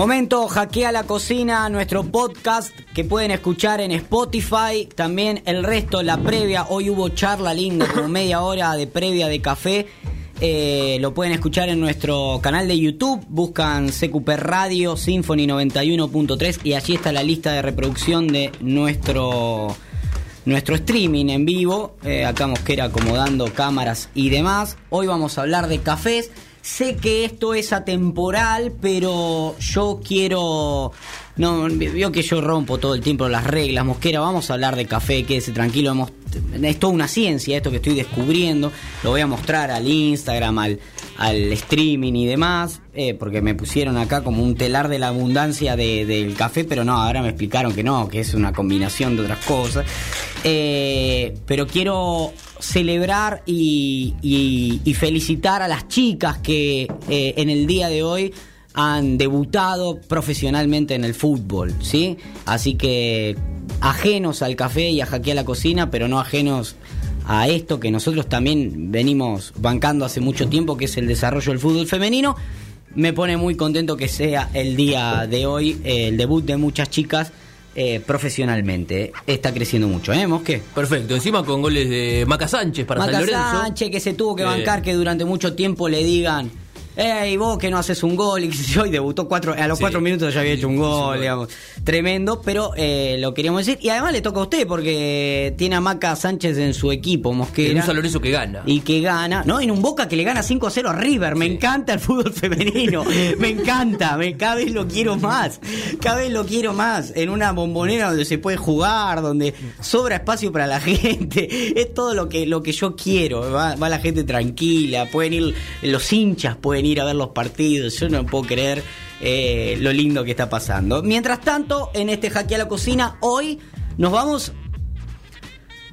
Momento Hackea la Cocina, nuestro podcast que pueden escuchar en Spotify. También el resto, la previa. Hoy hubo charla linda, como media hora de previa de café. Eh, lo pueden escuchar en nuestro canal de YouTube. Buscan CQP Radio Symphony 91.3 y allí está la lista de reproducción de nuestro nuestro streaming en vivo. Eh, acá Mosquera acomodando cámaras y demás. Hoy vamos a hablar de cafés. Sé que esto es atemporal, pero yo quiero. No, veo que yo rompo todo el tiempo las reglas, Mosquera. Vamos a hablar de café, quédese tranquilo. Es toda una ciencia esto que estoy descubriendo. Lo voy a mostrar al Instagram, al, al streaming y demás, eh, porque me pusieron acá como un telar de la abundancia de- del café, pero no, ahora me explicaron que no, que es una combinación de otras cosas. Eh, pero quiero celebrar y, felicitar a las chicas que eh, en el día de hoy han debutado profesionalmente en el fútbol, ¿sí? Así que ajenos al café y a hackear la cocina, pero no ajenos a esto que nosotros también venimos bancando hace mucho tiempo, que es el desarrollo del fútbol femenino. Me pone muy contento que sea el día de hoy el debut de muchas chicas eh, profesionalmente. Está creciendo mucho, ¿eh, Mosque? Perfecto, encima con goles de Maca Sánchez para Maca San Lorenzo. Sánchez, que se tuvo que Eh. bancar que durante mucho tiempo le digan. Ey, vos que no haces un gol, y hoy debutó cuatro, a los Sí. cuatro minutos ya había hecho un un gol, digamos. Tremendo, pero eh, lo queríamos decir. Y además le toca a usted, porque tiene a Maca Sánchez en su equipo, En Mosquera. un San Lorenzo que gana. Y que gana, ¿no? En un Boca que le gana 5-0 a River. Me Sí. encanta el fútbol femenino. Me encanta. Me, cada vez lo quiero más. Cada vez lo quiero más. En una bombonera donde se puede jugar, donde sobra espacio para la gente. Es todo lo que, lo que yo quiero. Va, va la gente tranquila. Pueden ir, los hinchas pueden ir a ver los partidos. Yo no puedo creer eh, lo lindo que está pasando. Mientras tanto, en este Hackea la Cocina, hoy nos vamos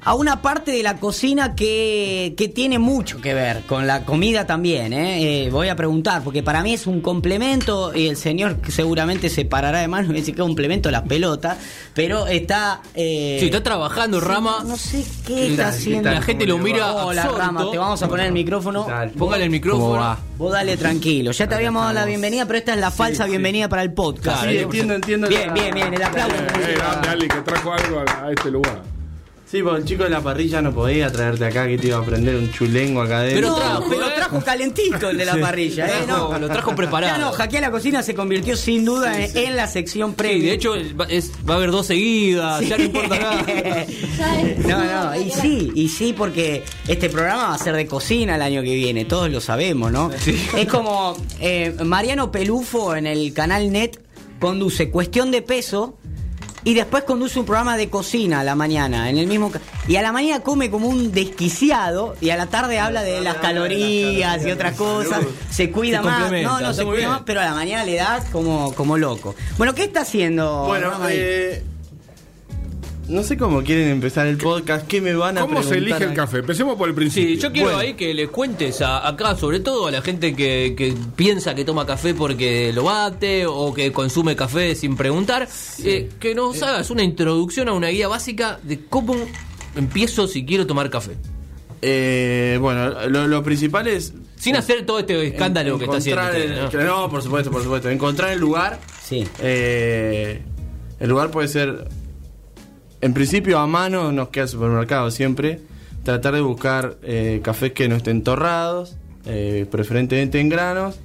a una parte de la cocina que, que tiene mucho que ver con la comida también. ¿eh? Eh, voy a preguntar, porque para mí es un complemento y el señor que seguramente se parará de mano y me dice que es un complemento las pelotas, pero está... eh, Sí, está trabajando Rama. No sé qué La- está la haciendo. gente lo mira Hola absorto. Rama, te vamos a poner el micrófono. Póngale el micrófono. Vos dale tranquilo. Ya te habíamos dado la bienvenida, pero esta es la falsa bienvenida para el podcast. Claro, Sí, entiendo, entiendo Bien, la- bien, bien. El aplauso. Eh, grande Ali que trajo algo a, a este lugar. Sí, porque el chico de la parrilla no podía traerte acá que te iba a prender un chulengo acá adentro. Pero No, trajo, pero trajo calentito el de la parrilla, ¿eh? No. lo trajo preparado. Ya no, Hackea la cocina se convirtió sin duda en, en la sección Sí, previa. de hecho va, es- va a haber dos seguidas, ya no importa nada. No, no, y sí, y sí, porque este programa va a ser de cocina el año que viene, todos lo sabemos, ¿no? Es como eh, Mariano Pelufo en el canal Net conduce Cuestión de Peso y después conduce un programa de cocina a la mañana, en el mismo y a la mañana come como un desquiciado y a la tarde habla de las calorías y otras cosas, se cuida más, no, no se cuida más, pero a la mañana le das como, como loco. Bueno, ¿qué está haciendo? Bueno, eh, no sé cómo quieren empezar el podcast, qué me van a ¿Cómo se elige el café? Empecemos por el principio. Sí, yo quiero Bueno. ahí que le cuentes a- acá, sobre todo a la gente que, que piensa que toma café porque lo bate o que consume café sin preguntar, eh, que nos hagas una introducción a una guía básica de cómo empiezo si quiero tomar café. Eh, bueno, lo, lo principal es Sin hacer todo este escándalo en- que está haciendo. usted, el- ¿no? ¿no? por supuesto, por supuesto. Encontrar el lugar. Sí. Eh, el lugar puede ser, en principio, a mano, nos queda el supermercado siempre. Tratar de buscar eh, cafés que no estén torrados, eh, preferentemente en granos.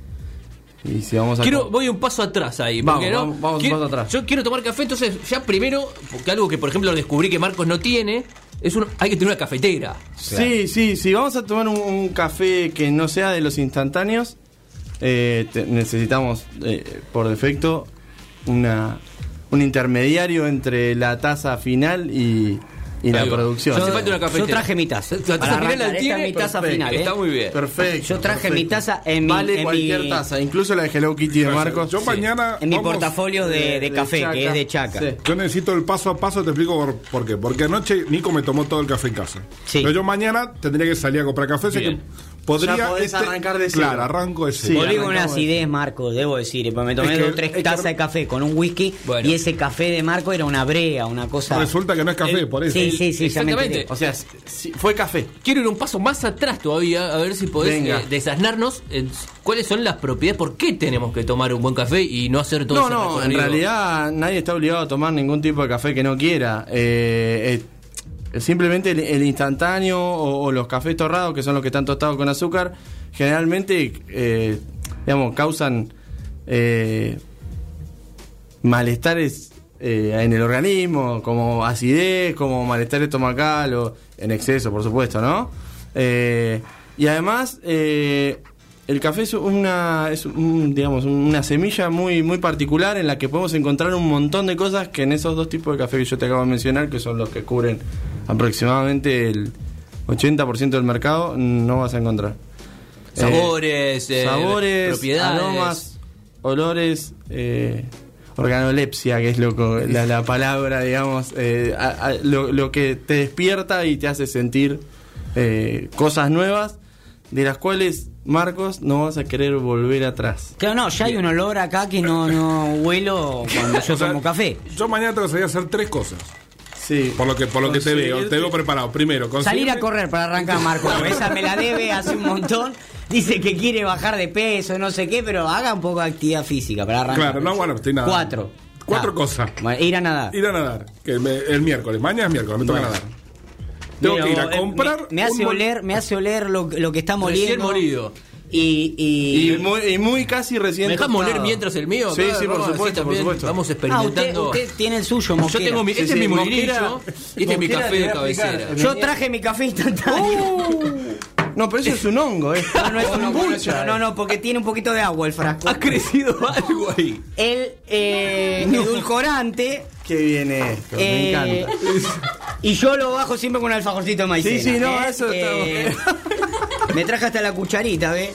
Y si vamos a. Quiero, voy un paso atrás ahí. Vamos, no, vamos, vamos un paso atrás. Yo quiero tomar café, entonces ya primero, porque algo que por ejemplo descubrí que Marcos no tiene, es un, hay que tener una cafetera. Sí, sí, sí. Vamos a tomar un, un café que no sea de los instantáneos. eh, te- necesitamos, eh, por defecto, una, un intermediario entre la taza final y, y la producción. Falta una. Yo traje mi taza. La taza final la esta tiene, es mi taza perfecto, final. ¿eh? Está muy bien. Perfecto. Yo traje perfecto. mi taza en mi- Vale en cualquier mi- taza, incluso la de Hello Kitty de Marcos. Yo Sí. mañana. En mi vamos- portafolio de, café, que es de Chaca. Sí. Yo necesito el paso a paso, te explico por, por qué. Porque anoche Nico me tomó todo el café en casa. Sí. Pero yo mañana tendría que salir a comprar café, así Bien. que podría. Ya podés este- arrancar de cero. Claro, arranco de cero. Sí, Volví con una acidez, Marco, debo decir. Me tomé Es que- dos o tres es que- tazas de café con un whisky Bueno. y ese café de Marco era una brea, una cosa. Resulta que no es café, El- por eso. Sí, sí, sí, Exactamente. O sea, fue café. Quiero ir un paso más atrás todavía, a ver si podés eh, desasnarnos en cuáles son las propiedades, por qué tenemos que tomar un buen café y no hacer todo No, ese no, en realidad nadie está obligado a tomar ningún tipo de café que no quiera. Eh, eh, simplemente el, instantáneo o, los cafés torrados, que son los que están tostados con azúcar, generalmente, eh, digamos, causan eh, malestares eh, en el organismo, como acidez, como malestar estomacal o en exceso, por supuesto, ¿no? Y además, el café es una, es digamos, una semilla muy, muy particular en la que podemos encontrar un montón de cosas que en esos dos tipos de café que yo te acabo de mencionar, que son los que cubren aproximadamente el 80% del mercado, no vas a encontrar. Sabores, eh, sabores, propiedades. aromas, olores, eh, organolepsia, que es lo, co- la, la palabra, digamos, eh, a- a- lo, lo que te despierta y te hace sentir eh, cosas nuevas, de las cuales, Marcos, no vas a querer volver atrás. Claro, no, ya hay un olor acá que no, no huelo cuando yo tomo café. Yo mañana tengo que salir a hacer tres cosas. Sí. Por lo que, por lo que te veo, te veo preparado. Primero, Salir a correr para arrancar, Marco. Esa me la debe hace un montón. Dice que quiere bajar de peso, no sé qué, pero haga un poco de actividad física para arrancar. Claro, no, bueno, estoy nadando. Cuatro. Cuatro Ah. cosas. Bueno, ir a nadar. Ir a nadar. Que me- el miércoles. Mañana es miércoles, me toca Bueno. nadar. Tengo que ir a eh, comprar. Me, me hace un oler, me hace oler lo, lo que está Recién moliendo. molido. Y, y, Y muy, y muy casi recién. ¿Me dejas moler mientras el mío? Sí, Acá, sí, por supuesto, por supuesto. Vamos Ah, usted, experimentando. usted tiene el suyo, Yo Mosquera. tengo mi, este sí, es mi molinillo y este es mi Mosquera café de cabecera. Yo traje mi café instantáneo. No, pero eso es un hongo, ¿eh? No, no es un kombucha. No, no, porque tiene un poquito de agua el frasco. Ha crecido algo ahí. El eh, edulcorante. Qué viene esto, me eh, encanta. Y yo lo bajo siempre con un alfajorcito de maicena. Sí, sí, no, ¿eh? eso está Me traje hasta la cucharita, ¿ves?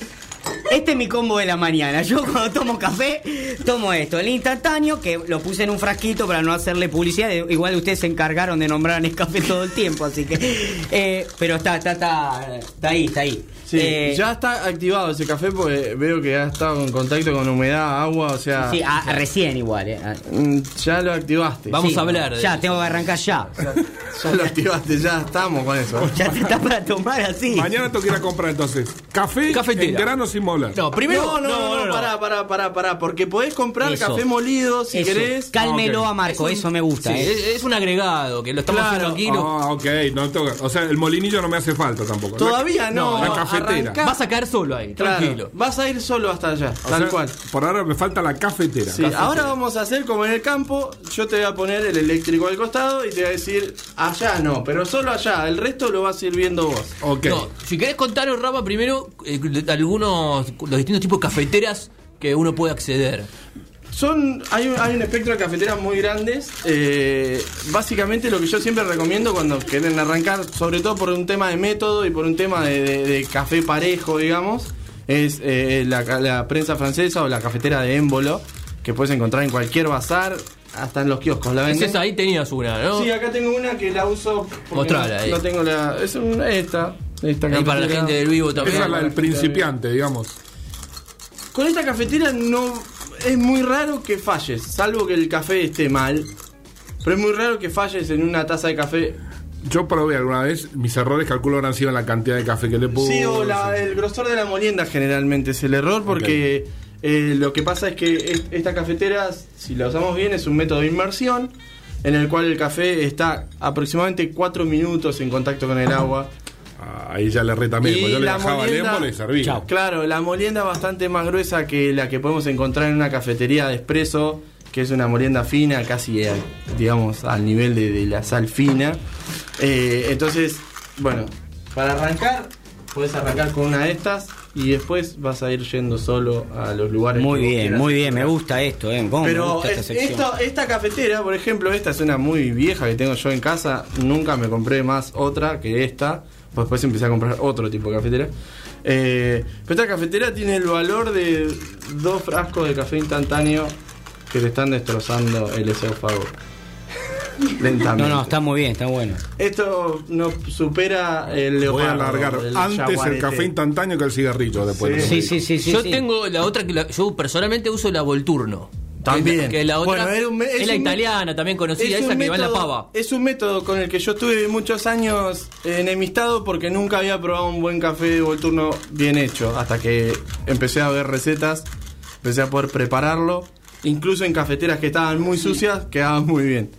Este es mi combo de la mañana. Yo cuando tomo café, tomo esto. El instantáneo, que lo puse en un frasquito para no hacerle publicidad. Igual ustedes se encargaron de nombrar a Nescafé todo el tiempo, así que... eh, pero está, está, está, está ahí, está ahí. Sí, Eh, ya está activado ese café porque veo que ha estado en contacto con humedad, agua, o sea, Sí, ah, recién igual, eh. Ah, mm, ya lo activaste. Vamos sí, a hablar de Ya, eso. tengo que arrancar ya. Ya lo activaste, ya estamos con eso. Ya te está para tomar así. Mañana tengo que ir a comprar entonces café Cafetera. en grano sin No, primero. no, no, no, no, pará, pará, pará, pará, porque podés comprar Eso. café molido si Eso. querés. Cálmelo Ah, a Marco, Es un- eso me gusta, sí, eh. es, es un agregado que lo estamos Claro. haciendo aquí. no- Ah, ok, no que- O sea, el molinillo no me hace falta tampoco. Todavía no, la cafetera. arrancá. Vas a caer solo ahí, Claro, tranquilo. vas a ir solo hasta allá, O tal sea, cual. Por ahora me falta la cafetera. Sí, Cafetera. ahora vamos a hacer como en el campo, yo te voy a poner el eléctrico al costado y te voy a decir, allá no, pero solo allá, el resto lo vas a ir viendo vos. Ok. No, si querés contaros, Rama, primero eh, algunos, los distintos tipos de cafeteras que uno puede acceder. Son, hay, un, hay un espectro de cafeteras muy grandes. eh, básicamente lo que yo siempre recomiendo cuando quieren arrancar, sobre todo por un tema de método y por un tema de, de- de café parejo, digamos, es eh, la, la prensa francesa o la cafetera de émbolo, que puedes encontrar en cualquier bazar, hasta en los kioscos. ¿La venden? esa, ahí tenías una, ¿no? Sí, acá tengo una que la uso. Mostrala no, ahí. no tengo la. Es una, esta. Esta Ahí para la gente del vivo también. Esa es la del principiante, digamos. Con esta cafetera no es muy raro que falles, salvo que el café esté mal. Pero es muy raro que falles en una taza de café. Yo probé alguna vez, mis errores calculo habrán sido en la cantidad de café que le puse. Sí, o la- el grosor de la molienda generalmente es el error porque eh, lo que pasa es que es- esta cafetera, si la usamos bien, es un método de inmersión en el cual el café está aproximadamente 4 minutos en contacto con el agua. Ah, ahí ya le reta Yo le bajaba y servía. Chao. Claro, la molienda es bastante más gruesa que la que podemos encontrar en una cafetería de espresso, que es una molienda fina, casi eh, digamos al nivel de, de la sal fina. Eh, entonces, bueno, para arrancar, puedes arrancar con una de estas y después vas a ir yendo solo a los lugares. Muy bien, muy bien, me gusta esto, eh. ¿Cómo me Pero gusta esta es- sección? esto- esta cafetera, por ejemplo, esta es una muy vieja que tengo yo en casa. Nunca me compré más otra que esta. Pues después empecé a comprar otro tipo de cafetera. Eh, pero esta cafetera tiene el valor de dos frascos de café instantáneo que le están destrozando el esófago. lentamente. No, no, está muy bien, está bueno. Esto no supera el Voy leopardo. a alargar el antes el café instantáneo que el cigarrillo después. de Sí. Sí, comer. sí, sí, sí. yo sí. tengo la otra que la- yo personalmente uso la Volturno. También. Que, que la otra Bueno, era un me- es, es la un italiana, también conocida, Es esa que va en la método- pava. Es un método con el que yo estuve muchos años enemistado porque nunca había probado un buen café de Volturno bien hecho. Hasta que empecé a ver recetas, empecé a poder prepararlo. Incluso en cafeteras que estaban muy sucias, quedaba muy bien.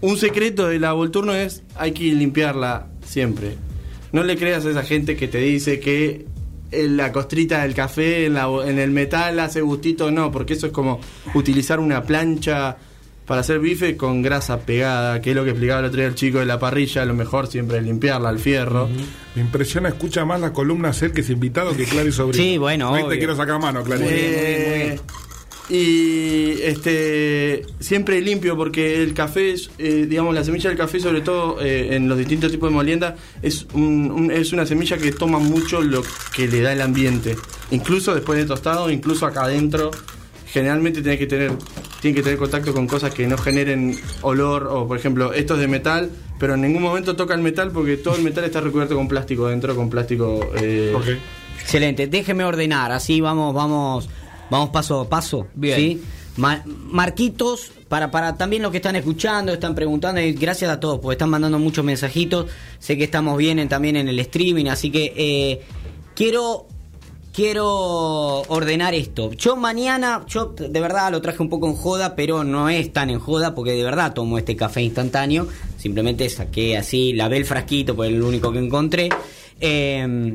Un secreto de la Volturno es hay que limpiarla siempre. No le creas a esa gente que te dice que la costrita del café en, la- en el metal hace gustito, no, porque eso es como utilizar una plancha para hacer bife con grasa pegada, que es lo que explicaba el otro día el chico de la parrilla, lo mejor siempre es limpiarla al fierro. Me impresiona, escucha más la columna ser que es invitado que Clary Sobrino. Sí, bueno, Ahí te quiero sacar mano, Clary. Eh, Y este siempre limpio porque el café, es, eh, digamos, la semilla del café, sobre todo eh, en los distintos tipos de molienda, es, un- un- es una semilla que toma mucho lo que le da el ambiente. Incluso después de tostado, incluso acá adentro, generalmente tiene que tener tiene que tener contacto con cosas que no generen olor o por ejemplo esto es de metal pero en ningún momento toca el metal porque todo el metal está recubierto con plástico dentro con plástico eh, Ok. Excelente, déjeme ordenar, así vamos, vamos, vamos paso a paso. Bien. ¿sí? Ma- Marquitos, para, para también los que están escuchando, están preguntando, y gracias a todos, porque están mandando muchos mensajitos. Sé que estamos bien en- también en el streaming, así que eh, quiero. Quiero ordenar esto. Yo mañana, yo de verdad lo traje un poco en joda, pero no es tan en joda porque de verdad tomo este café instantáneo. Simplemente saqué así, lavé el frasquito, pues es el único que encontré. Eh,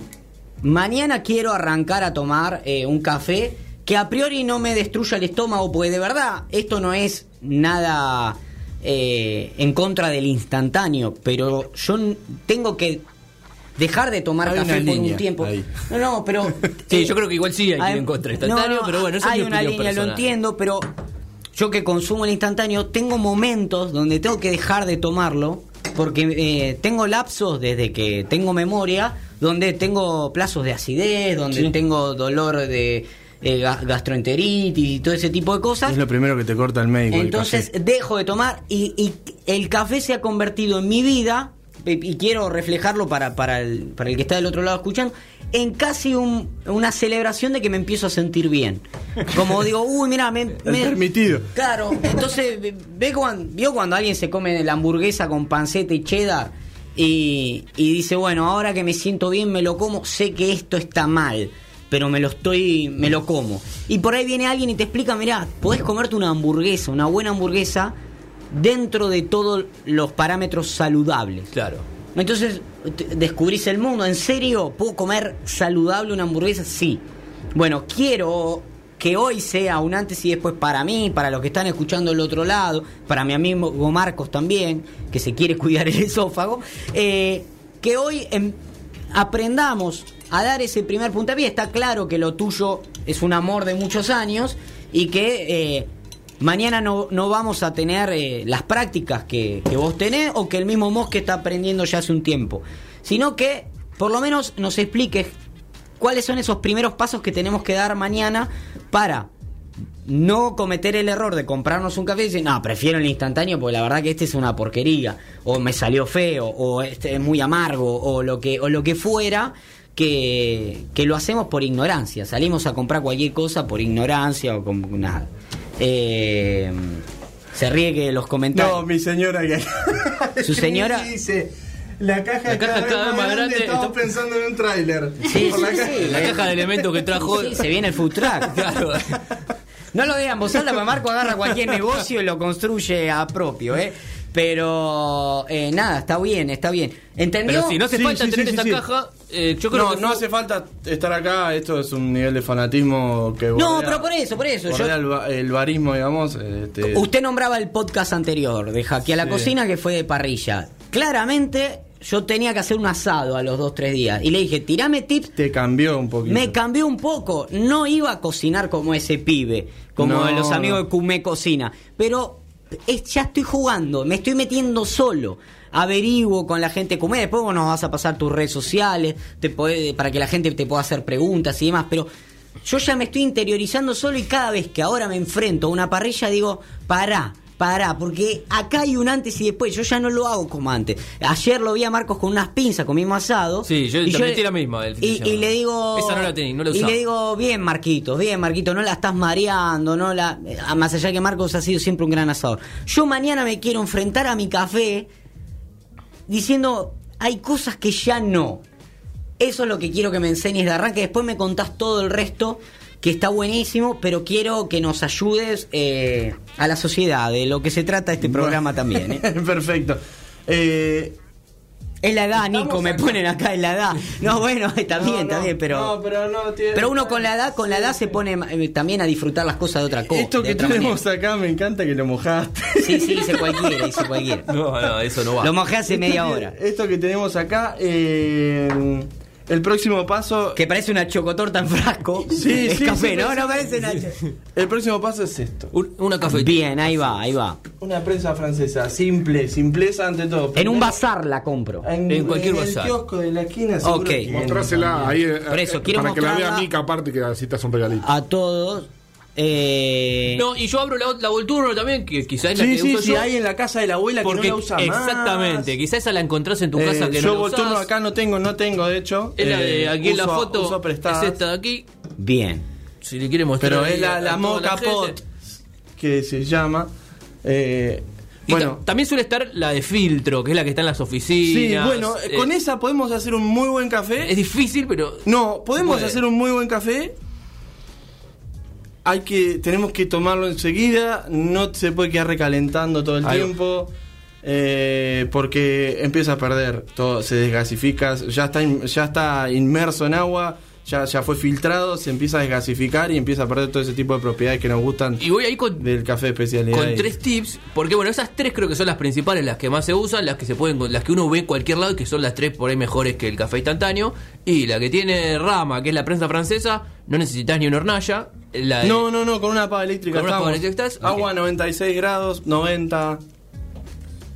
Mañana quiero arrancar a tomar eh, un café que a priori no me destruya el estómago, porque de verdad esto no es nada eh, en contra del instantáneo, pero yo tengo que dejar de tomar Hay café por línea un tiempo. ahí. No, no, pero... Sí, yo creo que igual sí hay que ir Hay- en contra del instantáneo, pero bueno, esa es hay mi una línea, lo entiendo, pero yo que consumo el instantáneo, tengo momentos donde tengo que dejar de tomarlo, porque eh, tengo lapsos desde que tengo memoria, donde tengo plazos de acidez, donde tengo dolor de eh, ga- gastroenteritis y todo ese tipo de cosas. es lo primero que te corta el médico Entonces dejo de tomar y, y el café se ha convertido en mi vida, y y quiero reflejarlo para, para, el, para el que está del otro lado escuchando, en casi un- una celebración de que me empiezo a sentir bien. Como digo, uy, mira, me, permitido. Claro, entonces, ve cuando, vio cuando alguien se come la hamburguesa con panceta y cheddar y, y dice, bueno, ahora que me siento bien me lo como, sé que esto está mal, pero me lo estoy, me lo como. Y por ahí viene alguien y te explica, mirá, podés comerte una hamburguesa, una buena hamburguesa, dentro de todos los parámetros saludables. Claro. Entonces descubrís el mundo. ¿En serio? ¿Puedo comer saludable una hamburguesa? Sí. Bueno, quiero que hoy sea un antes y después para mí, para los que están escuchando del otro lado, para mi amigo Marcos también, que se quiere cuidar el esófago, eh, que hoy aprendamos a dar ese primer puntapié. Está claro que lo tuyo es un amor de muchos años y que eh, mañana no, no vamos a tener eh, las prácticas que, que vos tenés o que el mismo Mosque está aprendiendo ya hace un tiempo, sino que por lo menos nos expliques cuáles son esos primeros pasos que tenemos que dar mañana para no cometer el error de comprarnos un café y decir, no, prefiero el instantáneo porque la verdad que este es una porquería, o me salió feo, o este es muy amargo, o lo que, o lo que fuera, que, que lo hacemos por ignorancia. Salimos a comprar cualquier cosa por ignorancia o con nada. Eh, se ríe que los comentarios. No, mi señora que Su señora- dice la caja, La caja cada vez más grande, Estamos está- pensando en un tráiler. Sí, la sí, caja- sí. La caja de elementos que trajo. Sí, se viene el food truck. Claro. No lo digan vos alta, porque Marco agarra cualquier negocio y lo construye a propio, ¿eh? Pero eh, nada, está bien, está bien. ¿Entendió? Pero si no hace Sí, falta sí, tener sí, esta caja, eh, yo creo No, que no fue- hace falta estar acá, esto es un nivel de fanatismo que No, pero por eso, por eso. yo- el, el barismo, digamos. este, Usted nombraba el podcast anterior de Jaque a la. Cocina que fue de parrilla. Claramente yo tenía que hacer un asado a los dos, tres días. Y le dije, tirame tips. te cambió un poquito. Me cambió un poco. No iba a cocinar como ese pibe, como No, los amigos no. de Cumé Cocina. Pero es- ya estoy jugando, me estoy metiendo solo. Averiguo con la gente Cumé. Después vos nos vas a pasar tus redes sociales te podés- para que la gente te pueda hacer preguntas y demás. Pero yo ya me estoy interiorizando solo y cada vez que ahora me enfrento a una parrilla digo, pará. Pará, porque acá hay un antes y después. Yo ya no lo hago como antes. Ayer lo vi a Marcos con unas pinzas, comimos asado. Sí, yo y metí la misma del Y, y le digo. Esa no la tenía, no la Y le digo, bien, Marquitos, bien, Marquito, no la estás mareando, no la. ah, Más allá que Marcos ha sido siempre un gran asador. Yo mañana me quiero enfrentar a mi café diciendo, hay cosas que ya no. Eso es lo que quiero que me enseñes de arranque. Después me contás todo el resto, que está buenísimo, pero quiero que nos ayudes eh, a la sociedad, de lo que se trata este programa también. ¿eh? Perfecto. Eh, Es la edad, Nico, me acá. ponen acá en la edad. No, bueno, está bien, no, está no, bien, pero... no, pero no tiene- Pero uno con la edad, con la edad se pone eh, también a disfrutar las cosas de otra cosa. Esto que tenemos manera. acá me encanta que lo mojaste. Sí, sí, dice cualquiera, dice cualquiera. No, no, eso no va. Lo mojé hace media que- hora. Esto que tenemos acá, eh, el próximo paso. Que parece una chocotorta en frasco. Sí, es sí, café, sí, ¿no? sí, no parece una... El próximo paso es esto. Un- una cafetera. Bien, ahí va, ahí va. Una prensa francesa, simple, simpleza ante todo. En un bazar la compro. En cualquier en bazar. el kiosco de la esquina. seguro Ok. Mostrásela ahí eh, Por eso, eh, quiero para que la vea. Mica aparte que así te hace un regalito. A todos. Eh, No, y yo abro la, la Volturno también, que quizás es la Sí, que sí, uso sí, yo. hay en la casa de la abuela porque que no la usa más. exactamente, quizás esa la encontrás en tu Eh, casa que yo no la Volturno usás. acá no tengo, no tengo de hecho. Es la de Eh, aquí en la foto, es esta de aquí. bien. Si le quiere mostrar. Pero es la, la moca pot que se llama. Eh, Y bueno, ta- también suele estar la de filtro, que es la que está en las sí, oficinas. bueno, Eh, con esa podemos hacer un muy buen café. Es difícil, pero. No, podemos hacer un muy buen café. Hay que, tenemos que tomarlo enseguida. No se puede quedar recalentando todo el tiempo. eh, porque empieza a perder todo, se desgasifica, ya está, in- ya está inmerso en agua, ya, ya fue filtrado, se empieza a desgasificar y empieza a perder todo ese tipo de propiedades que nos gustan Y voy ahí con, del café de especialidad. con Y- tres tips, porque bueno, esas tres creo que son las principales, las que más se usan, las que se pueden, las que uno ve en cualquier lado y que son las tres por ahí mejores que el café instantáneo. Y la que tiene rama, que es la prensa francesa, no necesitas ni una hornalla. La de- No, no, no, con una pava eléctrica. ¿Con una pava eléctrica estás? Agua Ok. 96 grados, 90.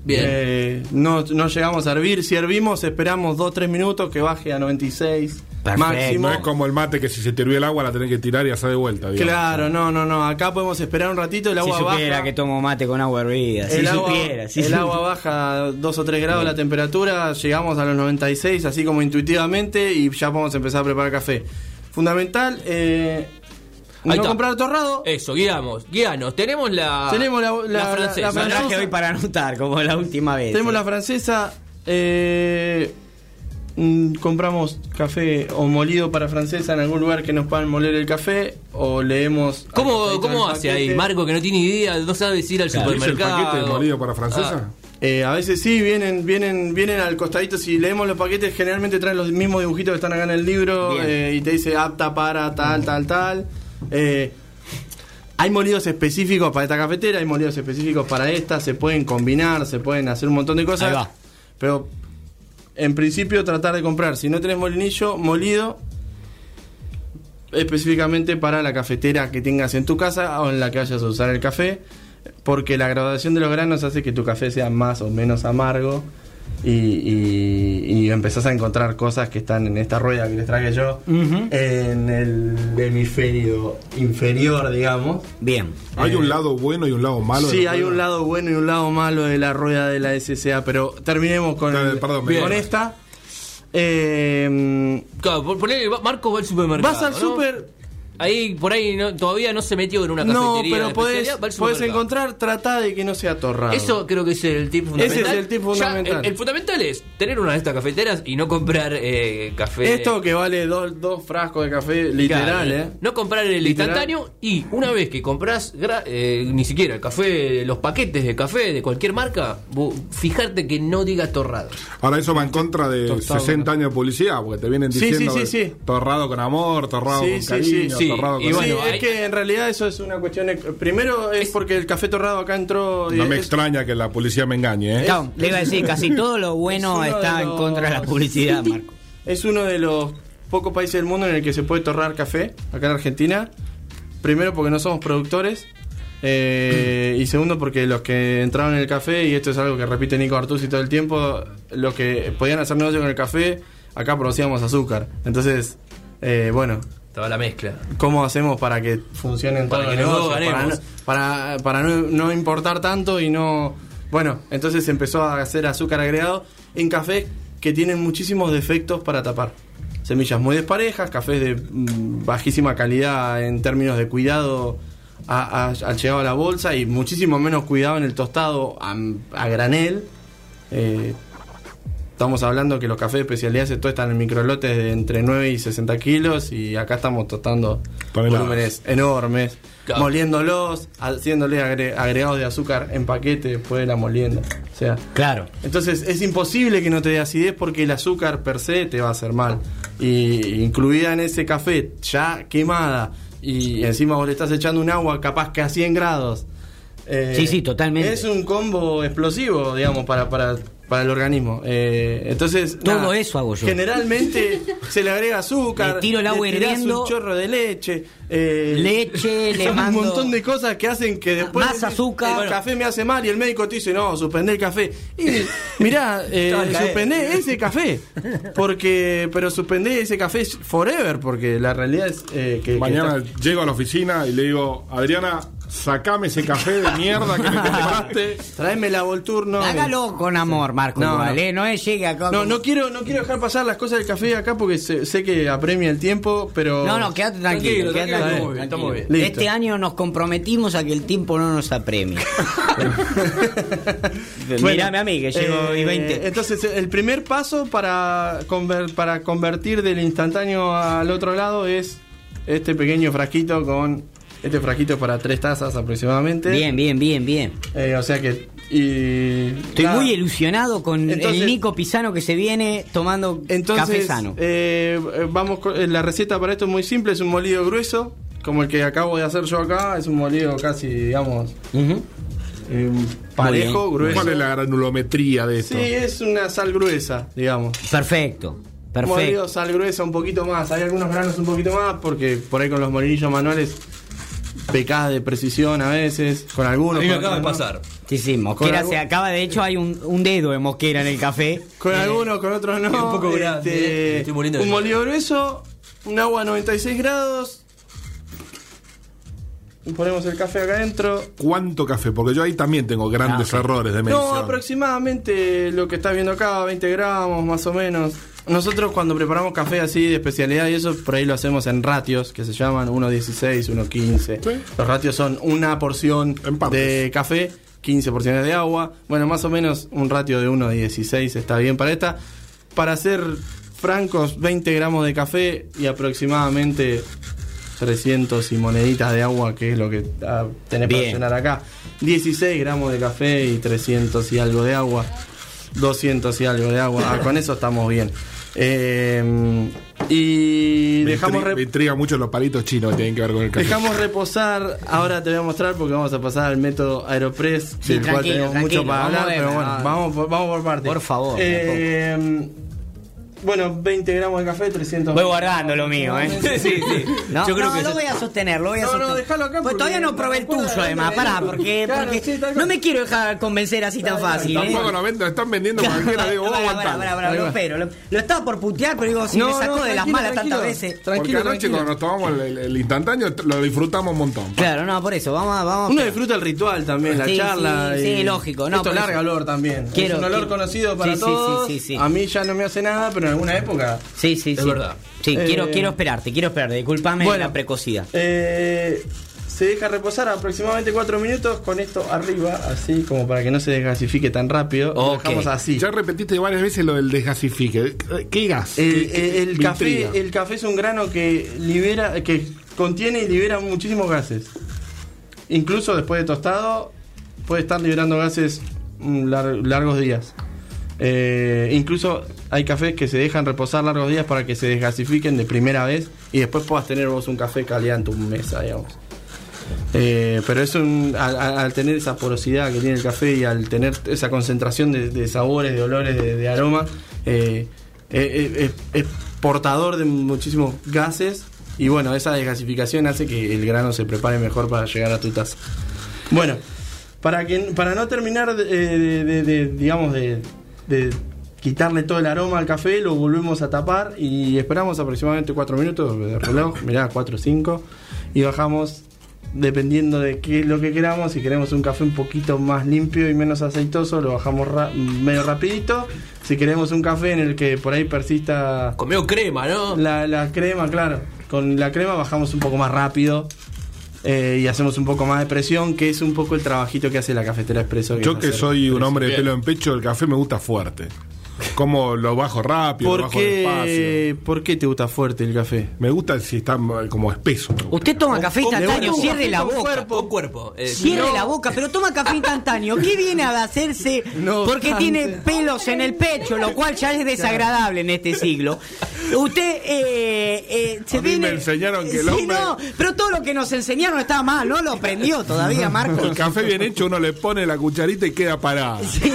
Bien. Eh, no, no llegamos a hervir. Si hervimos, esperamos 2-3 minutos que baje a 96 Perfecto. máximo. No es como el mate que si se te hirvió el agua la tenés que tirar y hacer de vuelta. digamos. Claro, no, no, no. Acá podemos esperar un ratito. El Si agua supiera baja. que tomo mate con agua hervida. Si el agua, supiera. si el supiera. agua baja 2 o 3 grados la temperatura, llegamos a los 96, así como intuitivamente, y ya podemos empezar a preparar café. Fundamental, eh, Ahí no está. comprar torrado. Eso, guiamos, guíanos. Tenemos la. Tenemos la- la- la- francesa. la Lo traje francesa. hoy para anotar, como la última vez. Tenemos la francesa. eh, mm, compramos café o molido para francesa en algún lugar que nos puedan moler el café o leemos. ¿Cómo, cómo hace ahí? Marco, que no tiene idea, no sabe ir al Claro. ¿Dice el supermercado. paquete molido para francesa? Ah, Eh, a veces sí, vienen, vienen, vienen al costadito. Si leemos los paquetes, generalmente traen los mismos dibujitos que están acá en el libro eh, y te dice apta para tal, tal, tal. Eh, hay molidos específicos para esta cafetera, hay molidos específicos para esta, se pueden combinar, se pueden hacer un montón de cosas. Ahí va. Pero en principio tratar de comprar, si no tenés molinillo, molido específicamente para la cafetera que tengas en tu casa o en la que vayas a usar el café, porque la graduación de los granos hace que tu café sea más o menos amargo y, y- y empezás a encontrar cosas que están en esta rueda que les traje yo, en el hemisferio inferior, digamos. Bien. Hay Eh, un lado bueno y un lado malo. de Sí, la hay un rueda? lado bueno y un lado malo de la rueda de la SCA, pero terminemos con, el- perdón, esta. Eh, Claro, por- ponele, va- Marco va al supermercado. vas al ¿no? súper, Ahí, por ahí, no- todavía no se metió en una no, cafetería. pero de podés, podés encontrar, trata de que no sea torrado. Eso creo que es el tip fundamental. Ese es el tip Ya, fundamental. el, el fundamental es tener una de estas cafeteras y no comprar eh, café. Esto que vale dos, dos frascos de café, literal, Claro, ¿eh? No comprar el Literal. instantáneo y una vez que compras eh, ni siquiera el café, los paquetes de café de cualquier marca, fijarte que no diga torrado. Ahora eso va en contra de Tostado, 60 años de publicidad, porque te vienen diciendo sí, de sí, sí. torrado con amor, torrado Sí, con sí, cariño, sí, sí. Torrado con... Y bueno, sí, hay- es que en realidad eso es una cuestión. Primero es porque el café torrado acá entró. no me es- extraña que la policía me engañe, ¿eh? Claro, le iba a decir, casi todo lo bueno Es está en contra de la publicidad, Marco. Es uno de los pocos países del mundo en el que se puede torrar café, acá en Argentina. Primero porque no somos productores. eh, y segundo porque los que entraron en el café, y esto es algo que repite Nico Artusi todo el tiempo, los que podían hacer negocio con el café, acá producíamos azúcar. Entonces, eh, bueno, Toda la mezcla. cómo hacemos para que funcionen Para todos que los negocios, para, no, para, para no, no importar tanto y no... Bueno, entonces se empezó a hacer azúcar agregado en cafés que tienen muchísimos defectos para tapar. Semillas muy desparejas, cafés de mm, bajísima calidad en términos de cuidado al llegado a la bolsa y muchísimo menos cuidado en el tostado a, a granel. Eh, Estamos hablando que los cafés de especialidad se tostan en microlotes de entre 9 y 60 kilos y acá estamos tostando Toneladas. volúmenes enormes, Claro. moliéndolos, haciéndole agre- agregados de azúcar en paquete después de la molienda. O sea, Claro. entonces es imposible que no te dé acidez porque el azúcar per se te va a hacer mal. Y incluida en ese café ya quemada y encima vos le estás echando un agua capaz que a 100 grados. eh, Sí, sí, totalmente. Es un combo explosivo, digamos, para, para, para el organismo. Eh, entonces, Todo eso hago yo. Generalmente se le agrega azúcar, Le tiro el agua hirviendo. un chorro de leche, eh, Leche, le mando- un montón de cosas que hacen que después Más azúcar. el café me hace mal y el médico te dice no, suspender el café. Y mirá, eh, suspendé ese café, porque pero suspendé ese café forever, porque la realidad es eh, que, que Mañana está- llego a la oficina y le digo, Adriana, sacame ese café de mierda que me compraste. Tráeme la Volturno. Hágalo con amor, Marco. No, igual, no. ¿eh? No es llegue acá. No, con- no quiero, no quiero dejar pasar las cosas del café acá porque sé, sé que apremia el tiempo, pero No, no, quédate tranquilo. Tranquilo, quédate tranquilo, tranquilo, muy bien, bien. Este Listo. año nos comprometimos a que el tiempo no nos apremie. Bueno, Mírame a mí, que llego eh, y 20. Entonces, el primer paso para, conver- para convertir del instantáneo al otro lado es este pequeño frasquito con. Este frasquito para tres tazas aproximadamente. Bien, bien, bien, bien. Eh, o sea que. Y, Estoy nada. muy ilusionado con Entonces- el Nico Pisano que se viene tomando Entonces, café sano. eh, vamos con- eh, la receta para esto es muy simple: es un molido grueso, como el que acabo de hacer yo acá. Es un molido casi, digamos, eh, parejo, grueso. ¿Cuál es la granulometría de esto? Sí, es una sal gruesa, digamos. Perfecto. Molido, Perfecto. sal gruesa un poquito más. Hay algunos granos un poquito más porque por ahí con los molinillos manuales pecás de precisión a veces. Con A algunos. mí me acaba de pasar. Sí, sí, Mosquera se acaba. De hecho, hay un, un dedo de Mosquera en el café. Con Eh, algunos, con otros no. un poco grande, eh, estoy un molido grueso, un agua a 96 grados. Y ponemos el café acá adentro. ¿Cuánto café? Porque yo ahí también tengo grandes Ah, sí. errores de medición. No, aproximadamente lo que estás viendo acá, 20 gramos más o menos. Nosotros cuando preparamos café así de especialidad y eso, por ahí lo hacemos en ratios, que se llaman 1.16, 1.15. Sí. Los ratios son una porción de café, 15 porciones de agua. Bueno, más o menos un ratio de 1.16 está bien para esta. Para ser francos, 20 gramos de café y aproximadamente 300 y moneditas de agua, que es lo que ah, tenés para Bien. llenar acá. 16 gramos de café y 300 y algo de agua. 200 y algo de agua. Ah, con eso estamos bien. Eh, y Me, dejamos, me intriga mucho los palitos chinos que tienen que ver con el café. dejamos reposar. Ahora te voy a mostrar porque vamos a pasar al método Aeropress, Sí, del cual tenemos mucho para vamos hablar. pero bueno, ah. vamos, por- vamos por parte. Por favor, Eh, bueno, 20 gramos de café, 300 Voy guardando lo mío, ¿eh? Sí, sí. No, Yo creo no, que lo voy a sostener, lo voy a No, no, sostener. déjalo acá Pues todavía no probé el tuyo, de- además, pará, porque, Claro, porque sí, tal cual. no me quiero dejar convencer así tan fácil, ¿eh? Tampoco lo venden, están vendiendo cualquiera. Digo, vamos a Pará, pará, aguantar. pará, pará, Ahí lo espero. Lo, lo estaba por putear, pero digo, si No, me sacó no, de las malas tantas veces. Tranquilo, Porque anoche tranquilo. cuando nos tomamos el, el- el instantáneo lo disfrutamos un montón. Claro, no, por eso, vamos a. Vamos Uno disfruta el ritual también, la Sí, charla. sí, lógico, no, Esto larga olor también. Quiero- es un olor conocido para todos. sí, sí, sí. A mí ya no me hace nada, pero alguna época. Sí, sí, Es sí. verdad. Sí, Eh, quiero, quiero esperarte, quiero esperarte. Disculpame Bueno. la precocidad. Eh, se deja reposar aproximadamente 4 minutos con esto arriba, así como para que no se desgasifique tan rápido. Lo Ok. dejamos así. Ya repetiste varias veces lo del desgasifique. ¿Qué gas? El, ¿Qué- qué- el- café, intriga? el café es un grano que libera, que contiene y libera muchísimos gases. Incluso después de tostado puede estar liberando gases mm, lar- largos días. Eh, incluso hay cafés que se dejan reposar largos días para que se desgasifiquen de primera vez y después puedas tener vos un café caliente en tu mesa, digamos. Eh, pero es un, al, tener esa porosidad que tiene el café y al tener esa concentración de, sabores, de olores, de, de aromas, eh, es, portador de muchísimos gases y bueno, esa desgasificación hace que el grano se prepare mejor para llegar a tu taza. Bueno, para que para no terminar digamos de, de quitarle todo el aroma al café, lo volvemos a tapar y esperamos aproximadamente 4 minutos de reloj, mirá, 4 o 5, y bajamos dependiendo de qué es lo que queramos, si queremos un café un poquito más limpio y menos aceitoso, lo bajamos ra- medio rapidito, si queremos un café en el que por ahí persista Comió crema, ¿no? la, la crema, claro. Con la crema bajamos un poco más rápido eh, y hacemos un poco más de presión, que es un poco el trabajito que hace la cafetera expreso. Yo que soy un hombre de pelo en pecho, el café me gusta fuerte. Como lo bajo rápido, lo ¿Por bajo despacio. qué, ¿Por qué te gusta fuerte el café? Me gusta si está eh, como espeso. Usted toma café instantáneo, cierre la boca. cuerpo. Cuerpo. eh, Cierre no- la boca, pero toma café instantáneo. ¿Qué viene a hacerse? No Porque tiene pelos en el pecho, lo cual ya es desagradable en este siglo. Usted eh, eh, se A mí viene. me enseñaron que el Sí, hombre- no, pero todo lo que nos enseñaron está mal, no lo aprendió todavía, El Marcos. café bien hecho, uno le pone la cucharita y queda parado. Sí,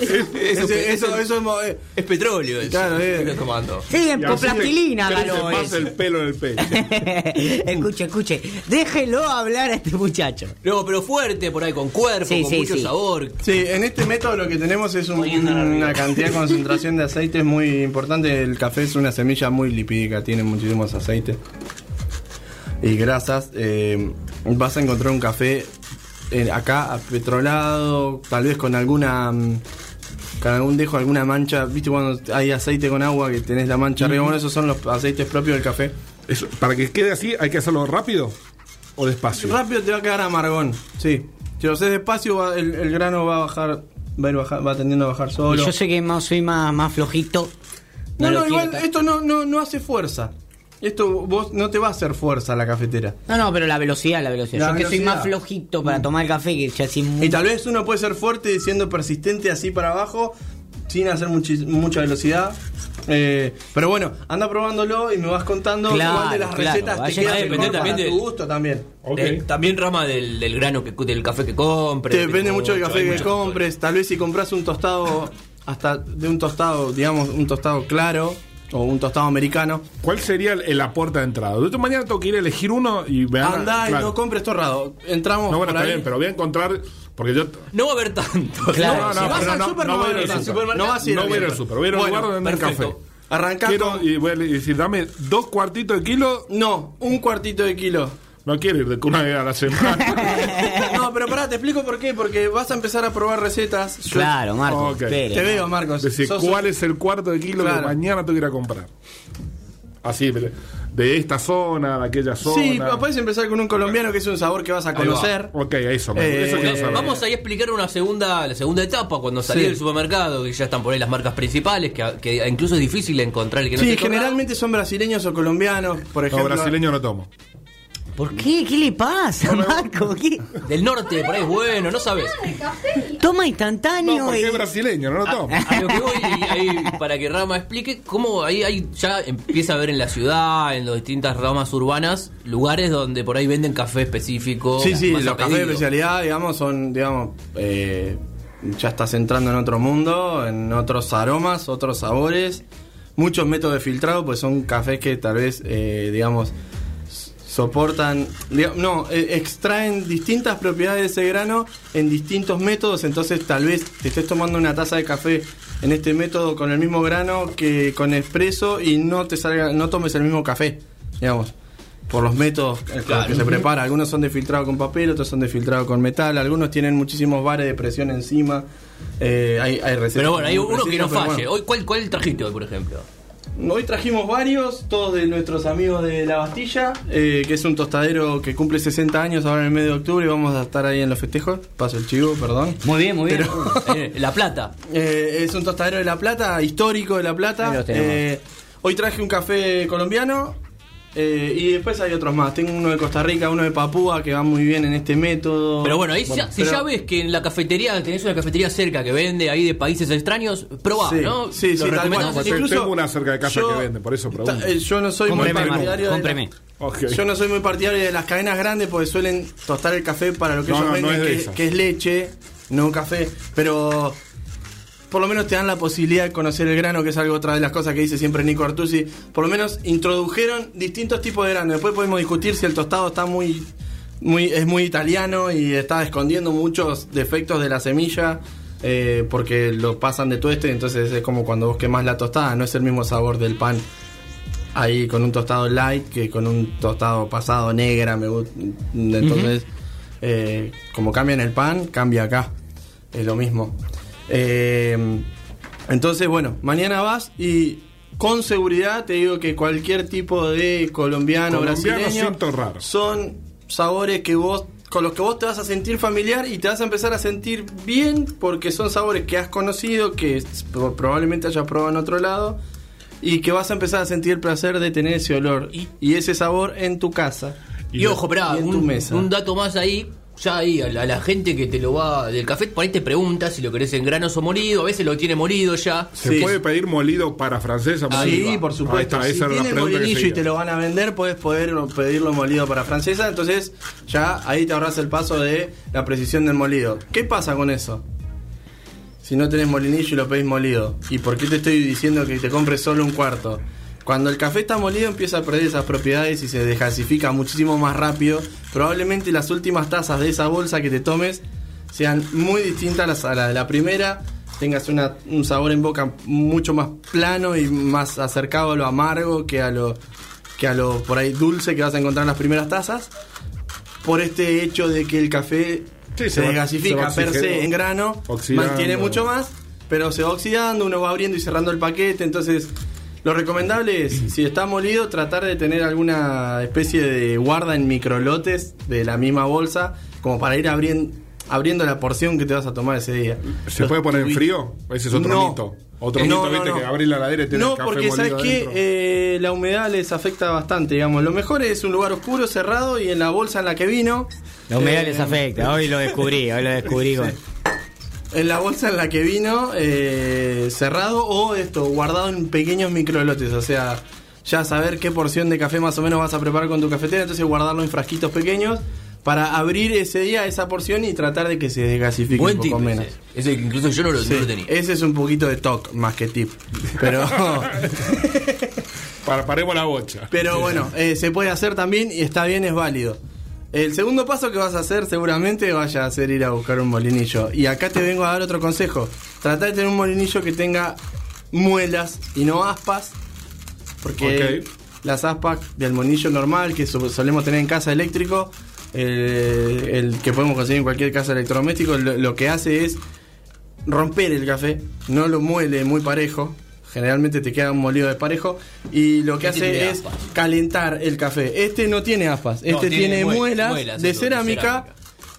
Eso, eso, eso, eso es eh, es petróleo. Eso, Claro, eh. que estás tomando. Siguen Y con así le plastilina, crece hágalo más eso. el pelo en el pecho. escuche, escuche. Déjelo hablar a este muchacho. No, pero fuerte por ahí, con cuerpo, Sí, con sí, mucho sí. sabor. Sí, en este método lo que tenemos es un- una cantidad de concentración de aceites muy importante. El café es una semilla muy lipídica, tiene muchísimos aceites y grasas. Eh, vas a encontrar un café eh, acá petrolado, tal vez con alguna mm, con algún dejo, alguna mancha. ¿Viste cuando hay aceite con agua que tenés la mancha arriba? Bueno, esos son los aceites propios del café. Eso, para que quede así, ¿hay que hacerlo rápido o despacio? Rápido te va a quedar amargón, sí. Si lo haces despacio, va- el, el grano va a bajar, va, a ir baja- va tendiendo a bajar solo. Yo sé que más, soy más, más flojito. No, no, igual esto no, no, no hace fuerza. Esto vos no te va a hacer fuerza la cafetera. No, no, pero la velocidad, la velocidad. La Yo que soy más flojito para tomar el café que ya así muy... Y tal vez uno puede ser fuerte siendo persistente así para abajo, sin hacer mucha velocidad. Eh, pero bueno, anda probándolo y me vas contando Claro, igual de las claro, recetas te queda para también tu del- gusto también. Ok. También rama del, del grano que del café que compre. Te depende mucho del café que compres. Tal vez si compras un tostado, hasta de un tostado, digamos, un tostado claro o un tostado americano, ¿Cuál sería el, aporte de entrada? Yo mañana tengo que ir a elegir uno y me van a- anda y no compres torrado. Entramos No, bueno, por está ahí. bien, pero voy a encontrar. Porque yo. No va a haber tanto. Claro, no, si no, vas pero al no, súper, no no voy a vas súper. supermercado. No vas a ir No voy a ir al súper. Voy a ir a un Bueno, lugar donde perfecto. café. Arrancás Quiero y voy a decir, dame dos cuartitos de kilo. No, un cuartito de kilo. No quiero ir de una vez a la semana. No, pero pará, te explico por qué. Porque vas a empezar a probar recetas. Yo- Claro, Marcos. Ok. espere. Te veo, Marcos. Decir, Sos- ¿cuál es el cuarto de kilo Claro. que mañana tengo que ir a comprar? Así, de, de esta zona, de aquella zona. Sí, puedes empezar con un colombiano que es un sabor que vas a va. conocer. Ok, eso, me- Eh, eso quiero saber. Vamos a ir a explicar una segunda, la segunda etapa cuando salí Sí. del supermercado, que ya están por ahí las marcas principales, que, que incluso es difícil encontrar el que no Sí, esté generalmente son brasileños o colombianos, por No, ejemplo. brasileño no tomo. ¿Por qué? ¿Qué le pasa, Marco? ¿Qué? Del norte, por ahí es bueno, no sabes. Toma No, instantáneo porque y... es brasileño, no lo tomo. A lo que voy, y ahí, para que Rama explique cómo ahí, ahí ya empieza a ver en la ciudad, en las distintas ramas urbanas, lugares donde por ahí venden café específico. Sí, sí, los cafés de especialidad, digamos, son, digamos, eh, ya estás entrando en otro mundo, en otros aromas, otros sabores, muchos métodos de filtrado, pues son cafés que tal vez, eh, digamos, soportan, no, eh, extraen distintas propiedades de ese grano en distintos métodos, entonces tal vez te estés tomando una taza de café en este método con el mismo grano que con expreso y no te salga, no tomes el mismo café, digamos por los métodos que se prepara. Algunos son de filtrado con papel, otros son de filtrado con metal, algunos tienen muchísimos bares de presión encima. Eh, hay, hay recetas Pero bueno, hay uno que no falle. bueno. Hoy, ¿cuál, ¿Cuál trajiste hoy, por ejemplo? Hoy trajimos varios, todos de nuestros amigos de La Bastilla, eh, que es un tostadero que cumple 60 años ahora en el mes de octubre y vamos a estar ahí en los festejos. Paso el chivo, perdón. Muy bien, muy bien. Eh, La Plata. Eh, es un tostadero de La Plata, histórico de La Plata. hoy traje un café colombiano eh, y después hay otros más. Tengo uno de Costa Rica, uno de Papúa que va muy bien en este método. Pero bueno, ahí ya- si pero- ya ves que en la cafetería tenés una cafetería cerca que vende ahí de países extraños, probá, Sí, ¿no? sí, ¿Lo sí, tal cual. Incluso tengo una cerca de casa yo- que vende, por eso pregunto. Eh, Yo no soy muy Cómpreme, partidario de la-. Yo no soy muy partidario de las cadenas grandes porque suelen tostar el café para lo que No, ellos no, no venden, es que es leche, no café. Pero por lo menos te dan la posibilidad de conocer el grano, que es algo otra de las cosas que dice siempre Nico Artusi. Por lo menos introdujeron distintos tipos de grano. Después podemos discutir si el tostado está muy, muy, es muy italiano y está escondiendo muchos defectos de la semilla. eh, porque lo pasan de tueste, entonces es como cuando vos quemás la tostada, no es el mismo sabor del pan ahí con un tostado light que con un tostado pasado negra. Me, entonces, eh, como cambia en el pan, cambia acá. Es lo mismo. Eh, entonces, bueno, mañana vas y con seguridad te digo que cualquier tipo de colombiano, Colombiano brasileño raro. son sabores que vos con los que vos te vas a sentir familiar y te vas a empezar a sentir bien porque son sabores que has conocido, que probablemente hayas probado en otro lado y que vas a empezar a sentir el placer de tener ese olor y, y ese sabor en tu casa. Y, ojo, esperá, y en tu un, mesa. un dato más ahí. Ya ahí, a la, a la gente que te lo va del café, por ahí te pregunta si lo querés en granos o molido. A veces lo tiene molido ya. ¿Se Sí. puede pedir molido para francesa? Sí, Ahí va. por supuesto. Ahí está, si esa era la tienes molinillo y te lo van a vender, puedes poder pedirlo molido para francesa. Entonces, ya ahí te ahorras el paso de la precisión del molido. ¿Qué pasa con eso? Si no tenés molinillo y lo pedís molido. ¿Y por qué te estoy diciendo que te compres solo un cuarto? Cuando el café está molido empieza a perder esas propiedades y se desgasifica muchísimo más rápido. Probablemente las últimas tazas de esa bolsa que te tomes sean muy distintas a la de la primera. Tengas una- un sabor en boca mucho más plano y más acercado a lo amargo que a lo que a lo por ahí dulce que vas a encontrar en las primeras tazas. Por este hecho de que el café Sí, se, desgasifica se per se en grano, Oxidando. mantiene mucho más, pero se va oxidando, uno va abriendo y cerrando el paquete, entonces lo recomendable es, si está molido, tratar de tener alguna especie de guarda en microlotes de la misma bolsa, como para ir abriendo, abriendo la porción que te vas a tomar ese día. ¿Se Los puede poner en frío? Ese es otro No. mito. Otro Eh, mito, no, viste, no. que abrir la ladera y tener No, café porque sabes que eh, la humedad les afecta bastante, digamos. Lo mejor es un lugar oscuro, cerrado y en la bolsa en la que vino. La humedad eh, les afecta, hoy lo descubrí, hoy lo descubrí. con- En la bolsa en la que vino, eh, cerrado o esto, guardado en pequeños microlotes. O sea, ya saber qué porción de café más o menos vas a preparar con tu cafetera, entonces guardarlo en frasquitos pequeños para abrir ese día esa porción y tratar de que se desgasifique Buen un tip. poco menos. Ese, ese que incluso yo no lo, Sí, no lo tenía. ese es un poquito de talk más que tip. Pero, Para, paremos la bocha. pero bueno, eh, se puede hacer también y está bien, es válido. El segundo paso que vas a hacer seguramente vaya a ser ir a buscar un molinillo. Y acá te vengo a dar otro consejo. Trata de tener un molinillo que tenga muelas y no aspas. Porque las aspas del molinillo normal que so- solemos tener en casa eléctrico, eh, el que podemos conseguir en cualquier casa electrodoméstico, lo, lo que hace es romper el café, no lo muele muy parejo. Generalmente te queda un molido de parejo y lo que Este hace es aspas. calentar el café. Este no tiene aspas, este tiene tiene, mue- muelas, muelas, de cerámica.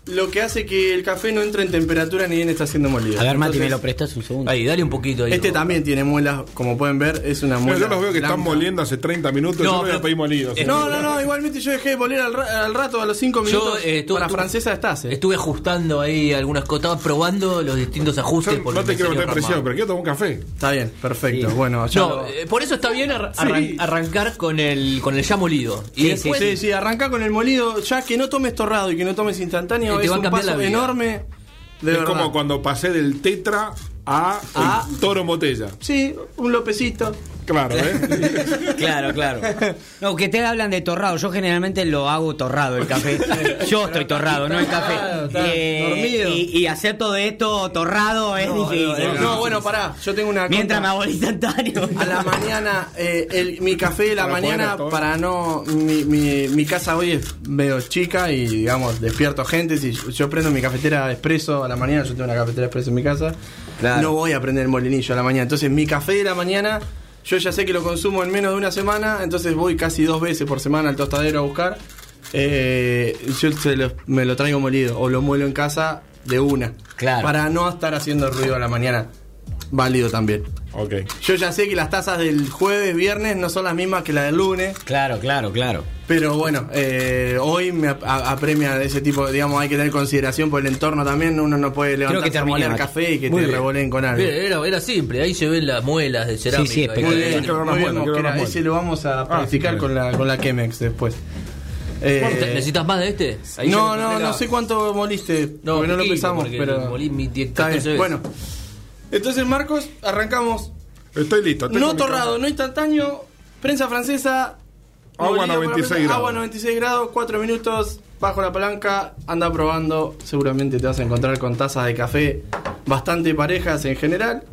Lo que hace que el café no entre en temperatura ni bien está siendo molido. A ver, Mati, ¿me lo prestas un segundo? Ahí, dale un poquito ahí. Este ¿no? también tiene muelas, como pueden ver, es una Pero muela. yo los veo que están moliendo hace 30 minutos. No, yo no voy a pero- pedir molidos. Eh, No, no, no, igualmente yo dejé de moler al, ra- al rato, a los 5 Yo minutos. eh, estuve- para francesa estás, eh. Estuve ajustando ahí algunas cosas, estaba probando los distintos ajustes. Yo por no te quiero meter presión, pero quiero tomar un café. Está bien, perfecto. Sí. Bueno, ya No, lo- eh, por eso está bien arran- arran- arrancar con el con el ya molido. Y Sí, después, Sí, sí, arranca con el molido, ya que no tomes torrado y que no tomes instantáneo, te es va a un cambiar paso la vida. enorme. De es verdad. como cuando pasé del tetra a Ah. el toro en botella. Sí, un lopecito. Claro, ¿eh? Claro, claro. No, que te hablan de torrado. Yo generalmente lo hago torrado el café. Yo estoy torrado, no el café. Claro, está Eh, dormido. y, y hacer todo esto torrado es difícil. No, bueno, pará, yo tengo una Mientras me hago el instantáneo. A la mañana, eh, el- mi café de la Para mañana, para no. Mi, mi, mi casa hoy es medio chica y, digamos, despierto gente. Si yo, yo prendo mi cafetera expreso a la mañana, yo tengo una cafetera expreso en mi casa, Claro. no voy a prender el molinillo a la mañana. Entonces, mi café de la mañana, yo ya sé que lo consumo en menos de una semana, entonces voy casi dos veces por semana al tostadero a buscar. Eh, yo se lo- me lo traigo molido o lo muelo en casa de una. Claro. Para no estar haciendo ruido a la mañana. Válido también. Ok. Yo ya sé que las tasas del jueves, viernes no son las mismas que las del lunes, Claro, claro, claro. pero bueno, eh, hoy me apremia de ese tipo, digamos, hay que tener consideración por el entorno también, uno no puede levantarse a moler café y que Muy te bien. revoleen con algo. Era, era simple, ahí se ven las muelas de cerámica. sí, ahí. espectacular. Muy bien, muy bien, Mosquera, ese lo vamos a practicar sí. con la con la Chemex después. Eh, ¿Necesitas más de este? Ahí no, no, no sé cuánto moliste, No, porque no lo pesamos, pero molí mi 10, está 14 bien. veces. Bueno, entonces Marcos, arrancamos Estoy listo. No torrado, no instantáneo. Prensa francesa. Agua molido por la 96 prensa, grados. Agua 96 grados, 4 minutos. Bajo la palanca. Anda probando. Seguramente te vas a encontrar con tazas de café bastante parejas en general.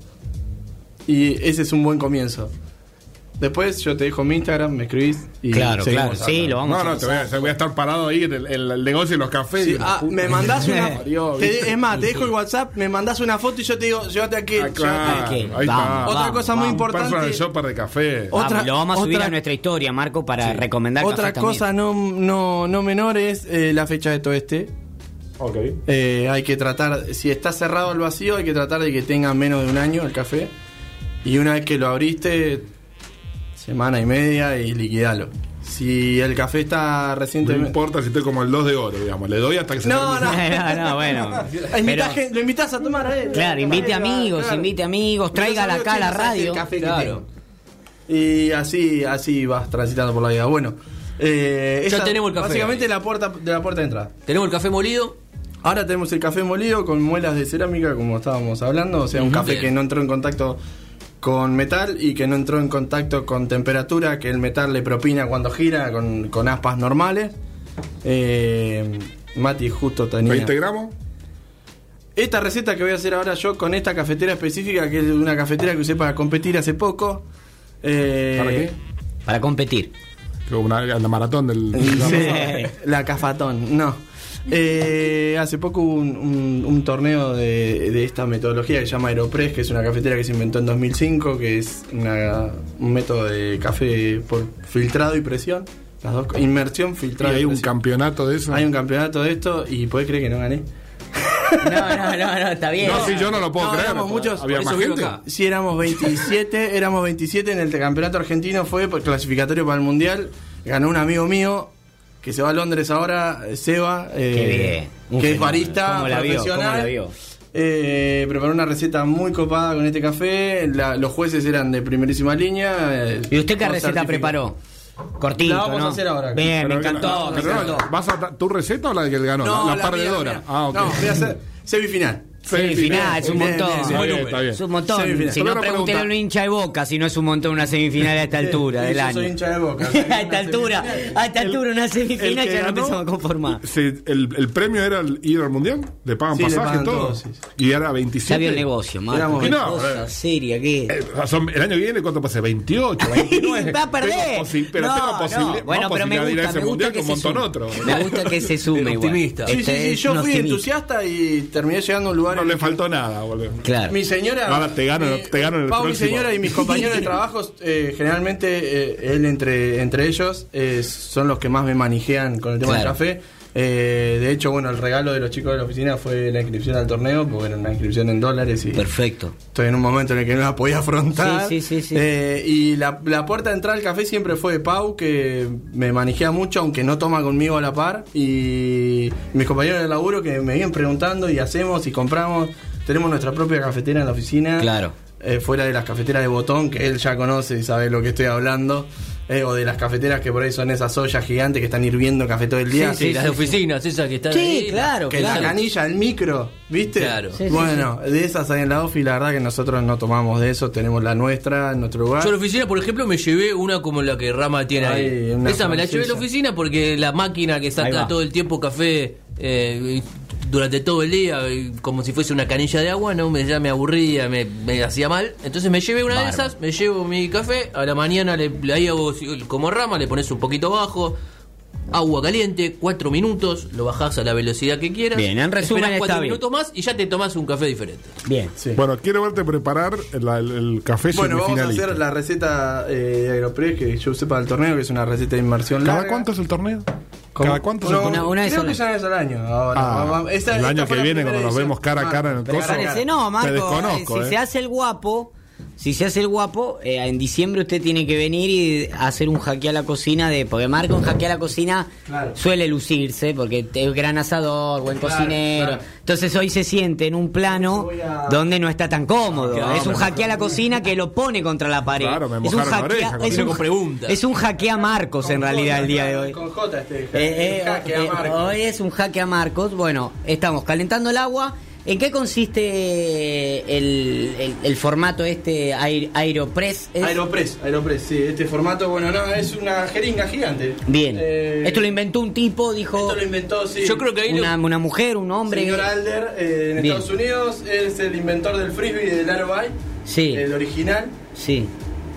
Y ese es un buen comienzo. Después yo te dejo mi Instagram, me escribís y Claro, claro. Sí, lo vamos No, a no, te voy a, voy a estar parado ahí en el, negocio de los cafés. Sí, y- ah, me mandás una te- es más, te dejo el WhatsApp, me mandás una foto y yo te digo, llévate aquí. Ah, claro, Ok, ahí vamos, está. Otra vamos, cosa muy importante. Personal shopper de café. Otra- Vamos, lo vamos a subir otra- a nuestra historia, Marco, para recomendar Otra cosa no, no, no menor es eh, la fecha de todo este. Ok. Eh, hay que tratar, si está cerrado el vacío, hay que tratar de que tenga menos de un año el café. Y una vez que lo abriste, semana y media y liquidalo. Si el café está No recientemente. importa si estoy como el 2 de oro, digamos. Le doy hasta que se No, no. no, no, bueno. Invita Pero- gente- lo invitas a tomar a él. Claro, invite amigos, invite amigos, tráigala acá a la radio. Claro. Y así, así vas transitando por la vida. Bueno, eh, Ya esa- tenemos el café Básicamente ahí. la puerta de la puerta de entrada. Tenemos el café molido. Ahora tenemos el café molido con muelas de cerámica, como estábamos hablando. O sea, un café Bien. que no entró en contacto con metal y que no entró en contacto con temperatura que el metal le propina cuando gira con, con aspas normales. Eh, Mati justo tenía... 20 gramos. Esta receta que voy a hacer ahora yo con esta cafetera específica, que es una cafetera que usé para competir hace poco. eh, ¿Para qué? Para competir. Que Una, la maratón del. Sí, la cafatón, no. Eh, hace poco hubo un, un- un torneo de, de esta metodología que se llama Aeropress, que es una cafetera que se inventó en 2005, que es una- un método de café por filtrado y presión. Las dos, inmersión, Y filtrado. hay y un presión. campeonato de eso. Hay un campeonato de esto y podés creer que no gané. No, no, no, no, está bien. No, sí, yo no lo puedo No, creer. éramos muchos. Había más gente. Si éramos 27, éramos 27 en el campeonato argentino, fue por clasificatorio para el mundial. Ganó un amigo mío que se va a Londres ahora, eh, Seba, eh, Qué bien. Un que es barista ¿Cómo la vio? profesional. ¿Cómo la vio? Eh, preparó una receta muy copada con este café. La- los jueces eran de primerísima línea. eh, ¿Y usted qué receta preparó? Cortito, La vamos ¿no? a hacer ahora. Bien, me encantó, me encantó. ¿Vas a da- tu receta o la de que él ganó? No, la, la la perdedora. Ah, ok. No, voy a hacer semifinal. Semifinal, es un montón. Es un montón. Si no, pregunta. a un hincha de boca si no es un montón una semifinal a esta altura del yo año. soy hincha de Boca. a esta altura, a esta altura una semifinal que ya no empezamos a conformar. el, premio era el ir al mundial? ¿Le pagan pasaje y todo? Y era 27. Ya vio el negocio, Marco. Éramos Qué cosa eh. seria el año que viene, ¿cuánto pasa? 28, 29. Va a perder. Pero tengo posibilidad Bueno, pero me gusta, me gusta que se sume. otro. Me gusta que se sume El igual. optimista. Sí, sí, Este sí, es yo fui entusiasta y terminé llegando a un lugar No le que- faltó nada, boludo. Claro. Mi señora. Ahora te gano- mi- te gano en el Pau, mi señora y mis compañeros de trabajo, eh, generalmente eh, él entre, entre ellos, eh, son los que más me manejean con el tema Claro. del café. Eh, de hecho, bueno, el regalo de los chicos de la oficina fue la inscripción al torneo, porque era una inscripción en dólares y Perfecto. estoy en un momento en el que no la podía afrontar. Sí, sí, sí, sí. Eh, y la, la puerta de entrada al café siempre fue de Pau, que me manejea mucho, aunque no toma conmigo a la par. Y mis compañeros de laburo que me vienen preguntando y hacemos y compramos. Tenemos nuestra propia cafetera en la oficina. Claro. Eh, fuera de las cafeteras de botón, que él ya conoce y sabe lo que estoy hablando. Eh, o de las cafeteras que por ahí son esas ollas gigantes que están hirviendo café todo el día. Sí, las de oficinas, esas que están Sí, ahí. claro, Que la canilla, el micro, ¿viste? Claro. Sí, sí, bueno, de esas hay en la OFI, la verdad que nosotros no tomamos de eso, tenemos la nuestra en nuestro lugar. Yo a la oficina, por ejemplo, me llevé una como la que Rama tiene ahí. Esa me la llevé a la oficina porque la máquina que saca todo el tiempo café eh, durante todo el día, eh, como si fuese una canilla de agua, no me, ya me aburría, me, me hacía mal. Entonces me llevé una de esas, me llevo mi café, a la mañana le, le ahí hago como Rama, le pones un poquito bajo. Agua caliente, cuatro minutos, lo bajás a la velocidad que quieras. Bien, en resumen esperás está cuatro bien. minutos más y ya te tomás un café diferente. Bien. Sí. Bueno, quiero verte preparar el, el- el café Bueno, vamos a hacer la receta eh, de Aeropress que yo usé para el torneo, que es una receta de inmersión ¿Cada larga. cuánto es el torneo? ¿Cómo? ¿Cada cuánto No? Una- una vez creo que ya es al año. Ahora, Ah, Vamos- esta- el año que viene, cuando nos vemos cara a cara en el coso. No, Marco. Te desconozco, eh, si eh. se hace el guapo, si se hace el guapo, eh, en diciembre usted tiene que venir y hacer un jaque a la cocina de. Porque Marco en jaque a la cocina Claro. suele lucirse, porque es gran asador, buen Claro, cocinero. claro. Entonces hoy se siente en un plano a- donde no está tan cómodo. Claro, es un jaque a la cocina que lo pone contra la pared. Claro, me es un jaque oreja a- es un, con preguntas. es un jaque a Marcos en realidad el día de hoy. Con J este. Eh, eh, eh, hoy es un jaque a Marcos. Bueno, estamos calentando el agua. ¿En qué consiste el, el- el formato este Aer- Aeropress? ¿Es? Aeropress, Aeropress, sí. Este formato, bueno, no, es una jeringa gigante. Bien. Eh, Esto lo inventó un tipo, dijo esto lo inventó, sí. Yo creo que ahí lo- una, una mujer, un hombre. Señor Alder, eh, en Bien. Estados Unidos, es el inventor del frisbee y del aerobike. Sí. El original. Sí.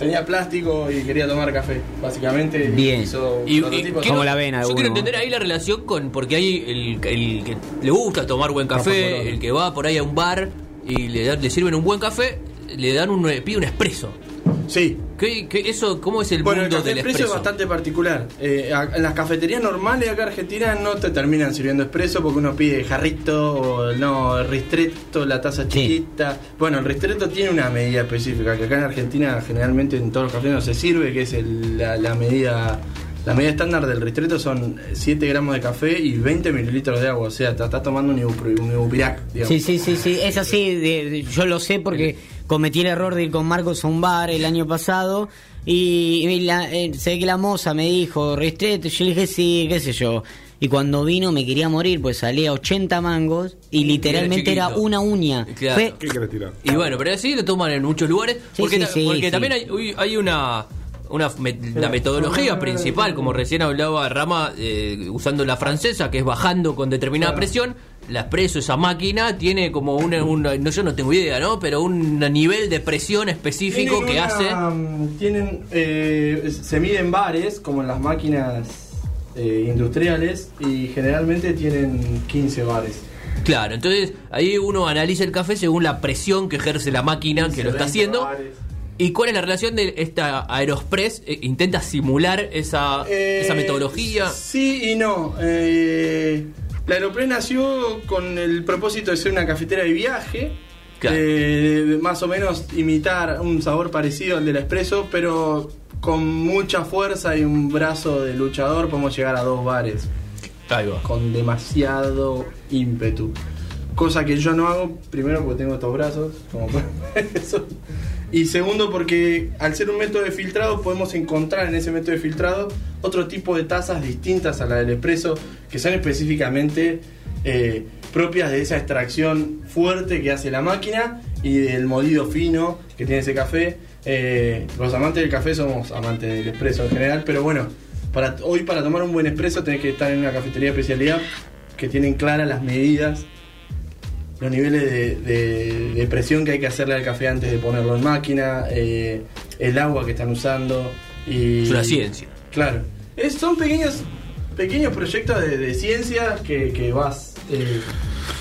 Tenía plástico y quería tomar café, básicamente. Bien. Hizo Y, y prototipos. Como la vena Yo quiero entender ahí la relación con. Porque hay el, el que le gusta tomar buen café, el que va por ahí a un bar y le, dan- le sirven un buen café, le dan un, pide un expreso. Sí. ¿Qué, qué- eso, ¿Cómo es el Bueno, el mundo del expreso es bastante particular. Eh, a- en las cafeterías normales acá en Argentina no te terminan sirviendo expreso porque uno pide jarrito o no, ristretto, la taza Sí. chiquita. Bueno, el ristretto tiene una medida específica que acá en Argentina generalmente en todos los cafés no se sirve, que es el- la, la medida... La medida estándar del ristretto son 7 gramos de café y 20 mililitros de agua. O sea, te estás tomando un, Ibupirac, digamos. Sí, sí, sí, sí, es así, de- de- yo lo sé porque cometí el error de ir con Marcos a un bar el año pasado y, y la- eh, sé que la moza me dijo, ristretto, yo le dije sí, qué sé yo. Y cuando vino me quería morir, pues salía 80 mangos y literalmente era, una uña. Claro. Fue- ¿Qué querés tirar? Y bueno, pero así lo toman en muchos lugares. Sí, porque sí, sí, porque sí. también hay, uy, hay una. Una, me- la metodología principal, como recién hablaba Rama, eh, usando la francesa, que es bajando con determinada presión, la expreso, esa máquina, tiene como una, una- no yo no tengo idea, ¿no? Pero un nivel de presión específico Tienen que una, hace. mm, Tienen, eh, se miden bares, como en las máquinas eh, industriales, y generalmente tienen 15 bares. Claro, entonces ahí uno analiza el café según la presión que ejerce la máquina que 15, lo está 20 haciendo. bares. ¿Y cuál es la relación de esta Aerospress? Eh, ¿Intenta simular esa, Eh, esa metodología? Sí y no. Eh, la Aeropress nació con el propósito de ser una cafetera de viaje. Claro. eh, de más o menos imitar un sabor parecido al del espresso, pero con mucha fuerza y un brazo de luchador podemos llegar a dos bares. Ahí va. con demasiado ímpetu. Cosa que yo no hago, primero porque tengo estos brazos, como eso. Y segundo porque al ser un método de filtrado podemos encontrar en ese método de filtrado otro tipo de tazas distintas a la del expreso, que son específicamente eh, propias de esa extracción fuerte que hace la máquina y del molido fino que tiene ese café. Eh, los amantes del café somos amantes del expreso en general, pero bueno, para, hoy para tomar un buen expreso tenés que estar en una cafetería de especialidad que tienen claras las medidas, los niveles de, de- de presión que hay que hacerle al café antes de ponerlo en máquina, eh, el agua que están usando. Y, Es una ciencia. Claro. Es- son pequeños pequeños proyectos de, de ciencia que, que vas eh,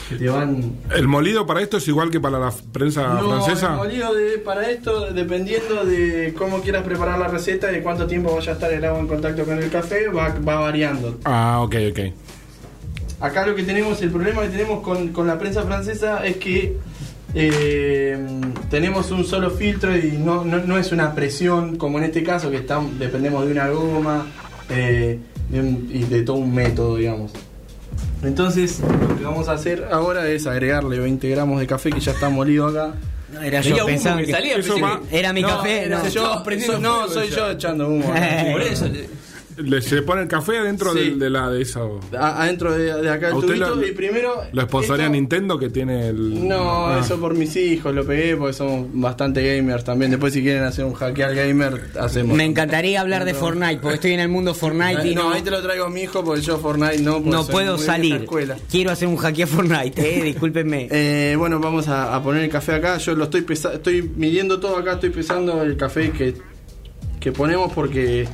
que te van ¿El molido para esto es igual que para la prensa no, el francesa? molido de- para esto, dependiendo de cómo quieras preparar la receta y de cuánto tiempo vaya a estar el agua en contacto con el café, va, va variando. Ah, ok, ok. Acá lo que tenemos, el problema que tenemos con, con la prensa francesa es que eh, tenemos un solo filtro y no, no, no es una presión como en este caso que está, dependemos de una goma eh, de un- y de todo un método, digamos. Entonces, lo que vamos a hacer ahora es agregarle 20 gramos de café que ya está molido acá. No, era yo pensaba que salía, que- era mi café. era no. yo, soy- no, soy yo echando humo. Por eso. Le, se pone el café adentro Sí. del- de, la de eso. A- adentro de, de acá ¿A el tubito lo- y primero ¿Lo sponsorea esto- Nintendo que tiene el.? No, Ah. eso por mis hijos lo pegué porque somos bastante gamers también. Después si quieren hacer un hackear gamer hacemos. Me encantaría hablar de Fortnite, porque estoy en el mundo Fortnite y no, no, ahí te lo traigo a mi hijo porque yo Fortnite no. porque no puedo salir. escuela. Quiero hacer un hackeo Fortnite, eh, discúlpenme. Eh, bueno, vamos a, a poner el café acá. Yo lo estoy pesa- estoy midiendo todo acá, estoy pesando el café que, que ponemos porque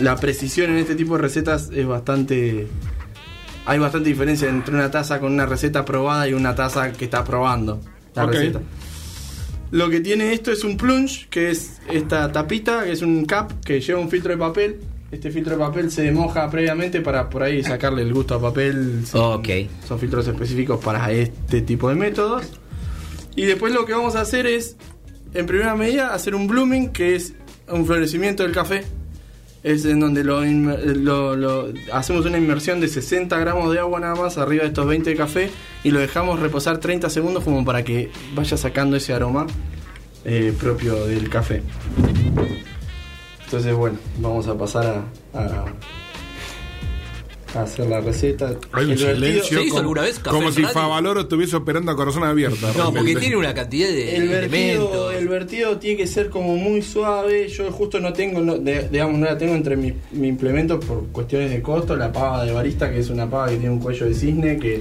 la precisión en este tipo de recetas es bastante. Hay bastante diferencia entre una taza con una receta probada y una taza que está probando la receta. Lo que tiene esto es un plunge, que es esta tapita, que es un cap que lleva un filtro de papel. Este filtro de papel se moja previamente para por ahí sacarle el gusto a papel. Son- Ok. Son filtros específicos para este tipo de métodos. Y después lo que vamos a hacer es, en primera medida, hacer un blooming, que es un florecimiento del café. Es en donde lo, lo- hacemos una inmersión de 60 gramos de agua nada más arriba de estos 20 de café y lo dejamos reposar 30 segundos como para que vaya sacando ese aroma eh, propio del café. Entonces, bueno, vamos a pasar a hacer la receta. Hay un El vertido- silencio. ¿Se hizo como, alguna vez café como si? Favaloro estuviese operando a corazón abierto. de No, porque tiene una cantidad de El vertido, el vertido tiene que ser como muy suave. Yo justo no tengo, no- de- digamos, no la tengo entre mi, mi implemento por cuestiones de costo. La pava de barista, que es una pava que tiene un cuello de cisne que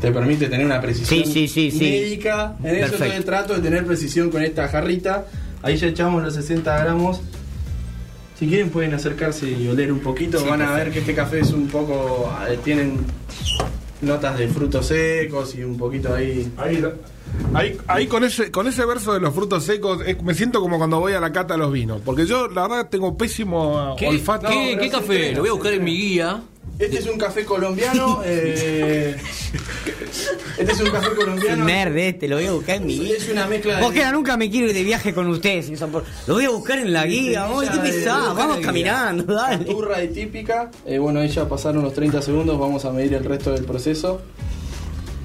te permite tener una precisión Sí, sí, sí, sí. médica. En eso Perfecto. entonces trato de tener precisión con esta jarrita. Ahí ya echamos los 60 gramos. Si quieren pueden acercarse y oler un poquito. Van a ver que este café es un poco... eh, tienen notas de frutos secos y un poquito ahí... Ahí, ahí, ahí con ese con ese verso de los frutos secos es- me siento como cuando voy a la cata de los vinos porque yo la verdad tengo pésimo ¿Qué, olfato qué- No, café? Lo voy a buscar en mi guía. Este es un café colombiano. eh, este es un café colombiano. Nerd este, lo voy a buscar en mi. Es una mezcla de. Vos que nunca me quiero ir de viaje con ustedes. Lo voy a buscar en la guía. Qué pesado. Vamos caminando, dale. Turra y típica. Eh, bueno, ahí ya pasaron los 30 segundos. Vamos a medir el resto del proceso.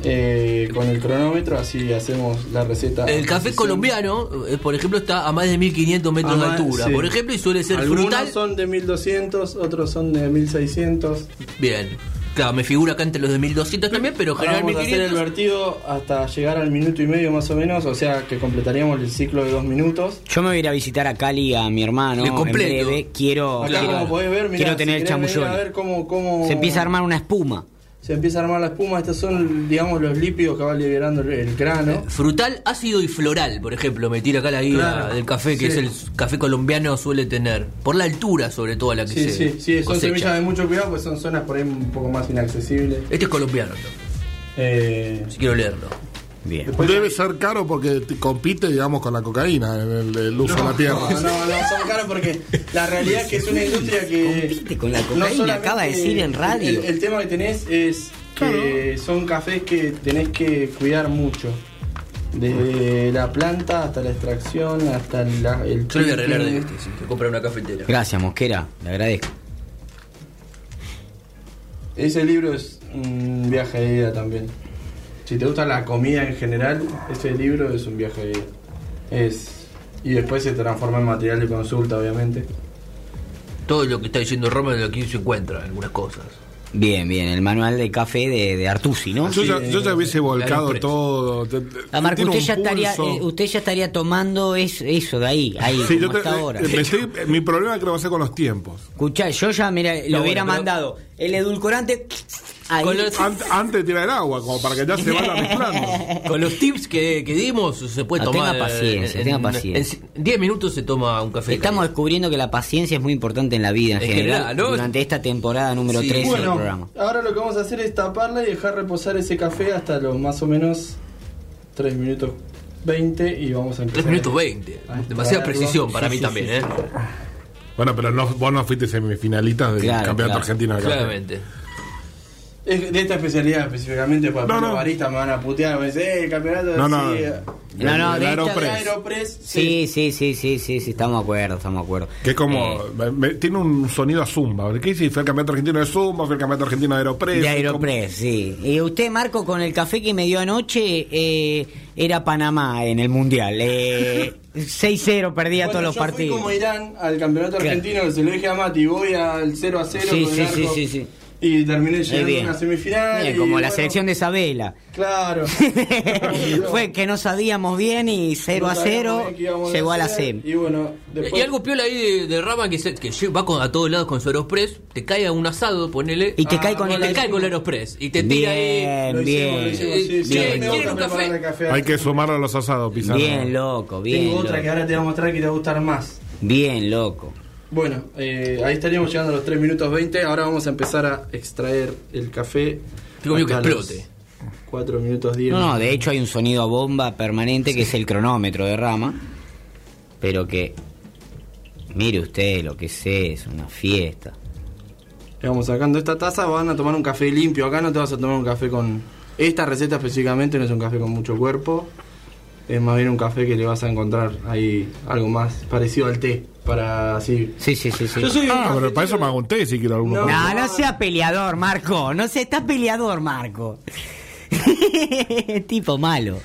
Eh, con el cronómetro, así hacemos la receta. El café colombiano, eh, por ejemplo, está a más de 1500 metros de más- altura. sí. Por ejemplo, y suele ser Algunos frutal. son de 1200, otros son de 1600. Bien. Claro, me figura acá entre los de 1200 también, pero Ahora general vamos a hacer el 1500. vertido hasta llegar al minuto y medio más o menos, o sea que completaríamos el ciclo de dos minutos. Yo me voy a ir a visitar a Cali a mi hermano. De En completo. breve. Quiero, Acá quiero, como podés ver, mirá, quiero tener si el querés venir chamullón. A ver cómo, cómo Se empieza a armar una espuma. Se empieza a armar la espuma. Estos son, digamos, los lípidos que va liberando el, el grano. Frutal, ácido y floral, por ejemplo, me tira acá la guía Claro, del café que sí. es el café colombiano suele tener. Por la altura, sobre todo, a la que Sí, se sí, sí, son cosecha. semillas de mucho cuidado, pues son zonas por ahí un poco más inaccesibles. Este es colombiano, ¿no? Eh, si quiero leerlo. Bien. debe ser caro porque te compite digamos con la cocaína en el, el uso de la tierra No, no, no, son caros porque la realidad es que es una industria que. Compite con la cocaína, acaba de decir en radio. El, el tema que tenés es que son cafés que tenés que cuidar mucho. Desde la planta hasta la extracción, hasta la- el. Yo voy a arreglar de este, si te compra una cafetera. Gracias, Mosquera. Le agradezco. Ese libro es un viaje de ida también. Si te gusta la comida en general, ese libro es un viaje de. Es. Y después se transforma en material de consulta, obviamente. Todo lo que está diciendo Roma de aquí se encuentra, algunas cosas. Bien, bien. El manual de café de, de Artusi, ¿no? yo, ya, yo ya hubiese volcado todo te- te- Ah, Marco, usted ya, estaría, eh, usted ya estaría tomando es- eso de ahí, ahí, Sí, como yo te- hasta ahora. eh, me estoy- mi problema creo que va a ser con los tiempos Escuchá, yo ya, mira, le No, hubiera bueno, pero- mandado el edulcorante ahí. Con los- Ant- antes de tirar el agua como para que ya se vaya mezclando Con los tips que, que dimos se puede Ah, tenga tomar. paciencia, en- tenga en- paciencia. En 10 minutos se toma un café. Estamos caliente. descubriendo que la paciencia es muy importante en la vida en, En general, general, ¿no? durante esta temporada número Sí. 13 del Bueno, programa. ahora lo que vamos a hacer es taparla y dejar reposar ese café hasta los más o menos 3 minutos 20 y vamos a empezar. 3 minutos 20. a Demasiada precisión para Sí, mí sí, también, sí, ¿eh? Bueno pero no, vos no fuiste semifinalista del Claro, campeonato claro. argentino de café. Claramente. Es de esta especialidad específicamente, para No, los no. baristas me van a putear, me dicen, eh, el campeonato No, no. sí, No, no, El de Aeropress. Aeropress, Sí, sí, sí, sí, sí, sí, estamos de acuerdo, estamos de acuerdo. Que es como. Eh, me- tiene un sonido a Zumba. ¿Qué dice? Fue el campeonato argentino de Zumba, fue el campeonato argentino de Aeropress. de es Aeropress, sí. Y usted, Marco, con el café que me dio anoche, eh, era Panamá en el Mundial. Eh, 6-0 perdía Bueno, todos los yo fui partidos. como Irán al campeonato argentino, que se lo dije a Mati, voy al 0 a 0 Sí, con sí, el sí, arco, sí, sí. Y terminé Eh, llegando a bien. una semifinal. Bien, y, como la bueno, selección de Isabela. Claro. Fue que no sabíamos bien y 0 a No sabíamos 0 bien qué íbamos llegó a la SEM. Y bueno, después. Y algo piola ahí de, de Rama que, se- que va con- a todos lados con su Aeropress, te cae a un asado, ponele. Y te Ah, cae con y el te cae con el Aeropress. Y te tira ahí. Lo Bien, hicimos, bien. hicimos, sí, sí, Bien. me gusta ¿Quieren un café? Hay que sumarlo a los asados, Pizarro. Bien, loco, bien. Tengo otra loco. que ahora te voy a mostrar que te va a gustar más. Bien, loco. Bueno, eh, ahí estaríamos llegando a los 3 minutos 20. Ahora vamos a empezar a extraer el café. Tengo miedo que explote. 4 minutos 10. No, no, de hecho hay un sonido a bomba permanente que es el cronómetro de Rama. Pero que, mire usted lo que es una fiesta. Le Vamos sacando esta taza, van a tomar un café limpio. Acá no te vas a tomar un café con. Esta receta específicamente no es un café con mucho cuerpo. Es más bien un café que le vas a encontrar ahí algo más parecido al té. Para así. Sí, sí, sí, sí. Yo soy Ah, pero para eso me hago un té si quiero alguno. No. No, no sea peleador, Marco. No sea, está peleador, Marco. tipo malo.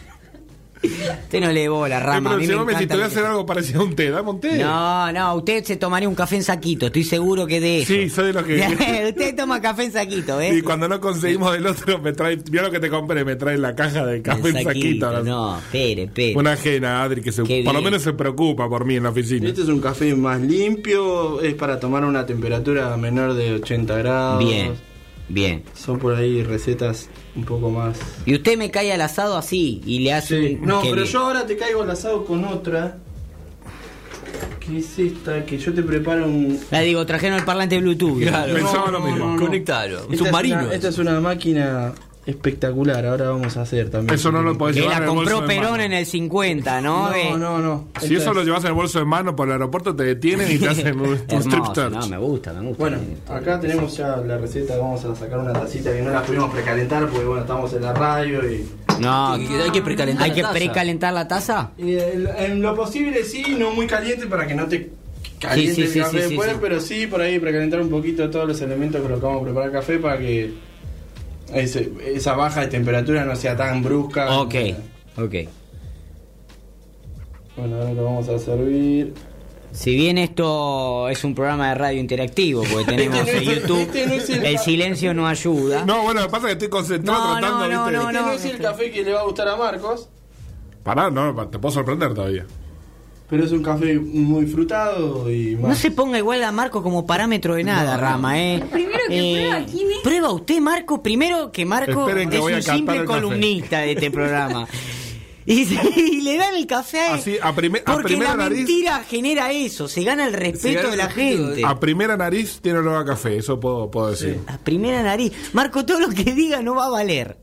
Usted no le bola, Rama. A pero mí si me encanta te voy a hacer algo parecido a un té, dame un té. No, no, usted se tomaría un café en saquito, estoy seguro que de eso. Sí, soy de los que- usted toma café en saquito, ¿eh? Y cuando no conseguimos del otro, me trae, mira lo que te compré, me trae la caja de café en saquito. No, espere, espere. Una ajena, Adri, que se, Qué por lo menos se preocupa por mí en la oficina. Este es un café más limpio, es para tomar a una temperatura menor de 80 grados. Bien, bien. Son por ahí recetas un poco más. Y usted me cae al asado así y le hace Sí. un... No, pero yo ahora te caigo al asado con otra. ¿Qué es esta? Que yo te preparo un. La digo, trajeron el parlante Bluetooth. Claro. Pensaba lo mismo. Conectalo. Un Esta submarino. Es una, esta es una máquina espectacular. Ahora vamos a hacer también. Eso no lo podés Que llevar la en el bolso compró de Perón mano. en el 50, ¿no? Eh, No, no, no. Si eso lo llevas en el bolso de mano por el aeropuerto, te detienen y te hacen un, un strip search. no, me gusta, me gusta. Bueno, acá tenemos ya la receta. Vamos a sacar una tacita que no la pudimos precalentar porque bueno, estamos en la radio y. No, Hay que- precalentar ¿Hay la que taza. precalentar la taza? y en, lo posible sí, no muy caliente para que no te caliente Sí, sí, el sí, café sí, sí, después, sí. pero sí por ahí precalentar un poquito todos los elementos con los que vamos a preparar café para que ese- esa baja de temperatura no sea tan brusca. Ok, ok. Bueno, ahora lo vamos a servir. Si bien esto es un programa de radio interactivo, porque tenemos Este no es YouTube, este no es el- el silencio no ayuda. No, bueno, lo que pasa es que estoy concentrado No, tratando, no, no, ¿viste? no, Este no es el café que le va a gustar a Marcos, Pará, no, te puedo sorprender todavía. Pero es un café muy frutado y más. No se ponga igual a Marco como parámetro de nada, Rama, ¿eh? Primero que prueba, ¿quién es? Prueba usted, Marco, primero que Marco Esperen que es voy un simple columnista de este programa. Y, se- y le dan el café Así, a prime- a porque primera la nariz- mentira genera eso, se gana el respeto gana de la gente. A primera nariz tiene olor a café, eso puedo, puedo decir. A primera nariz. Marco, todo lo que diga no va a valer.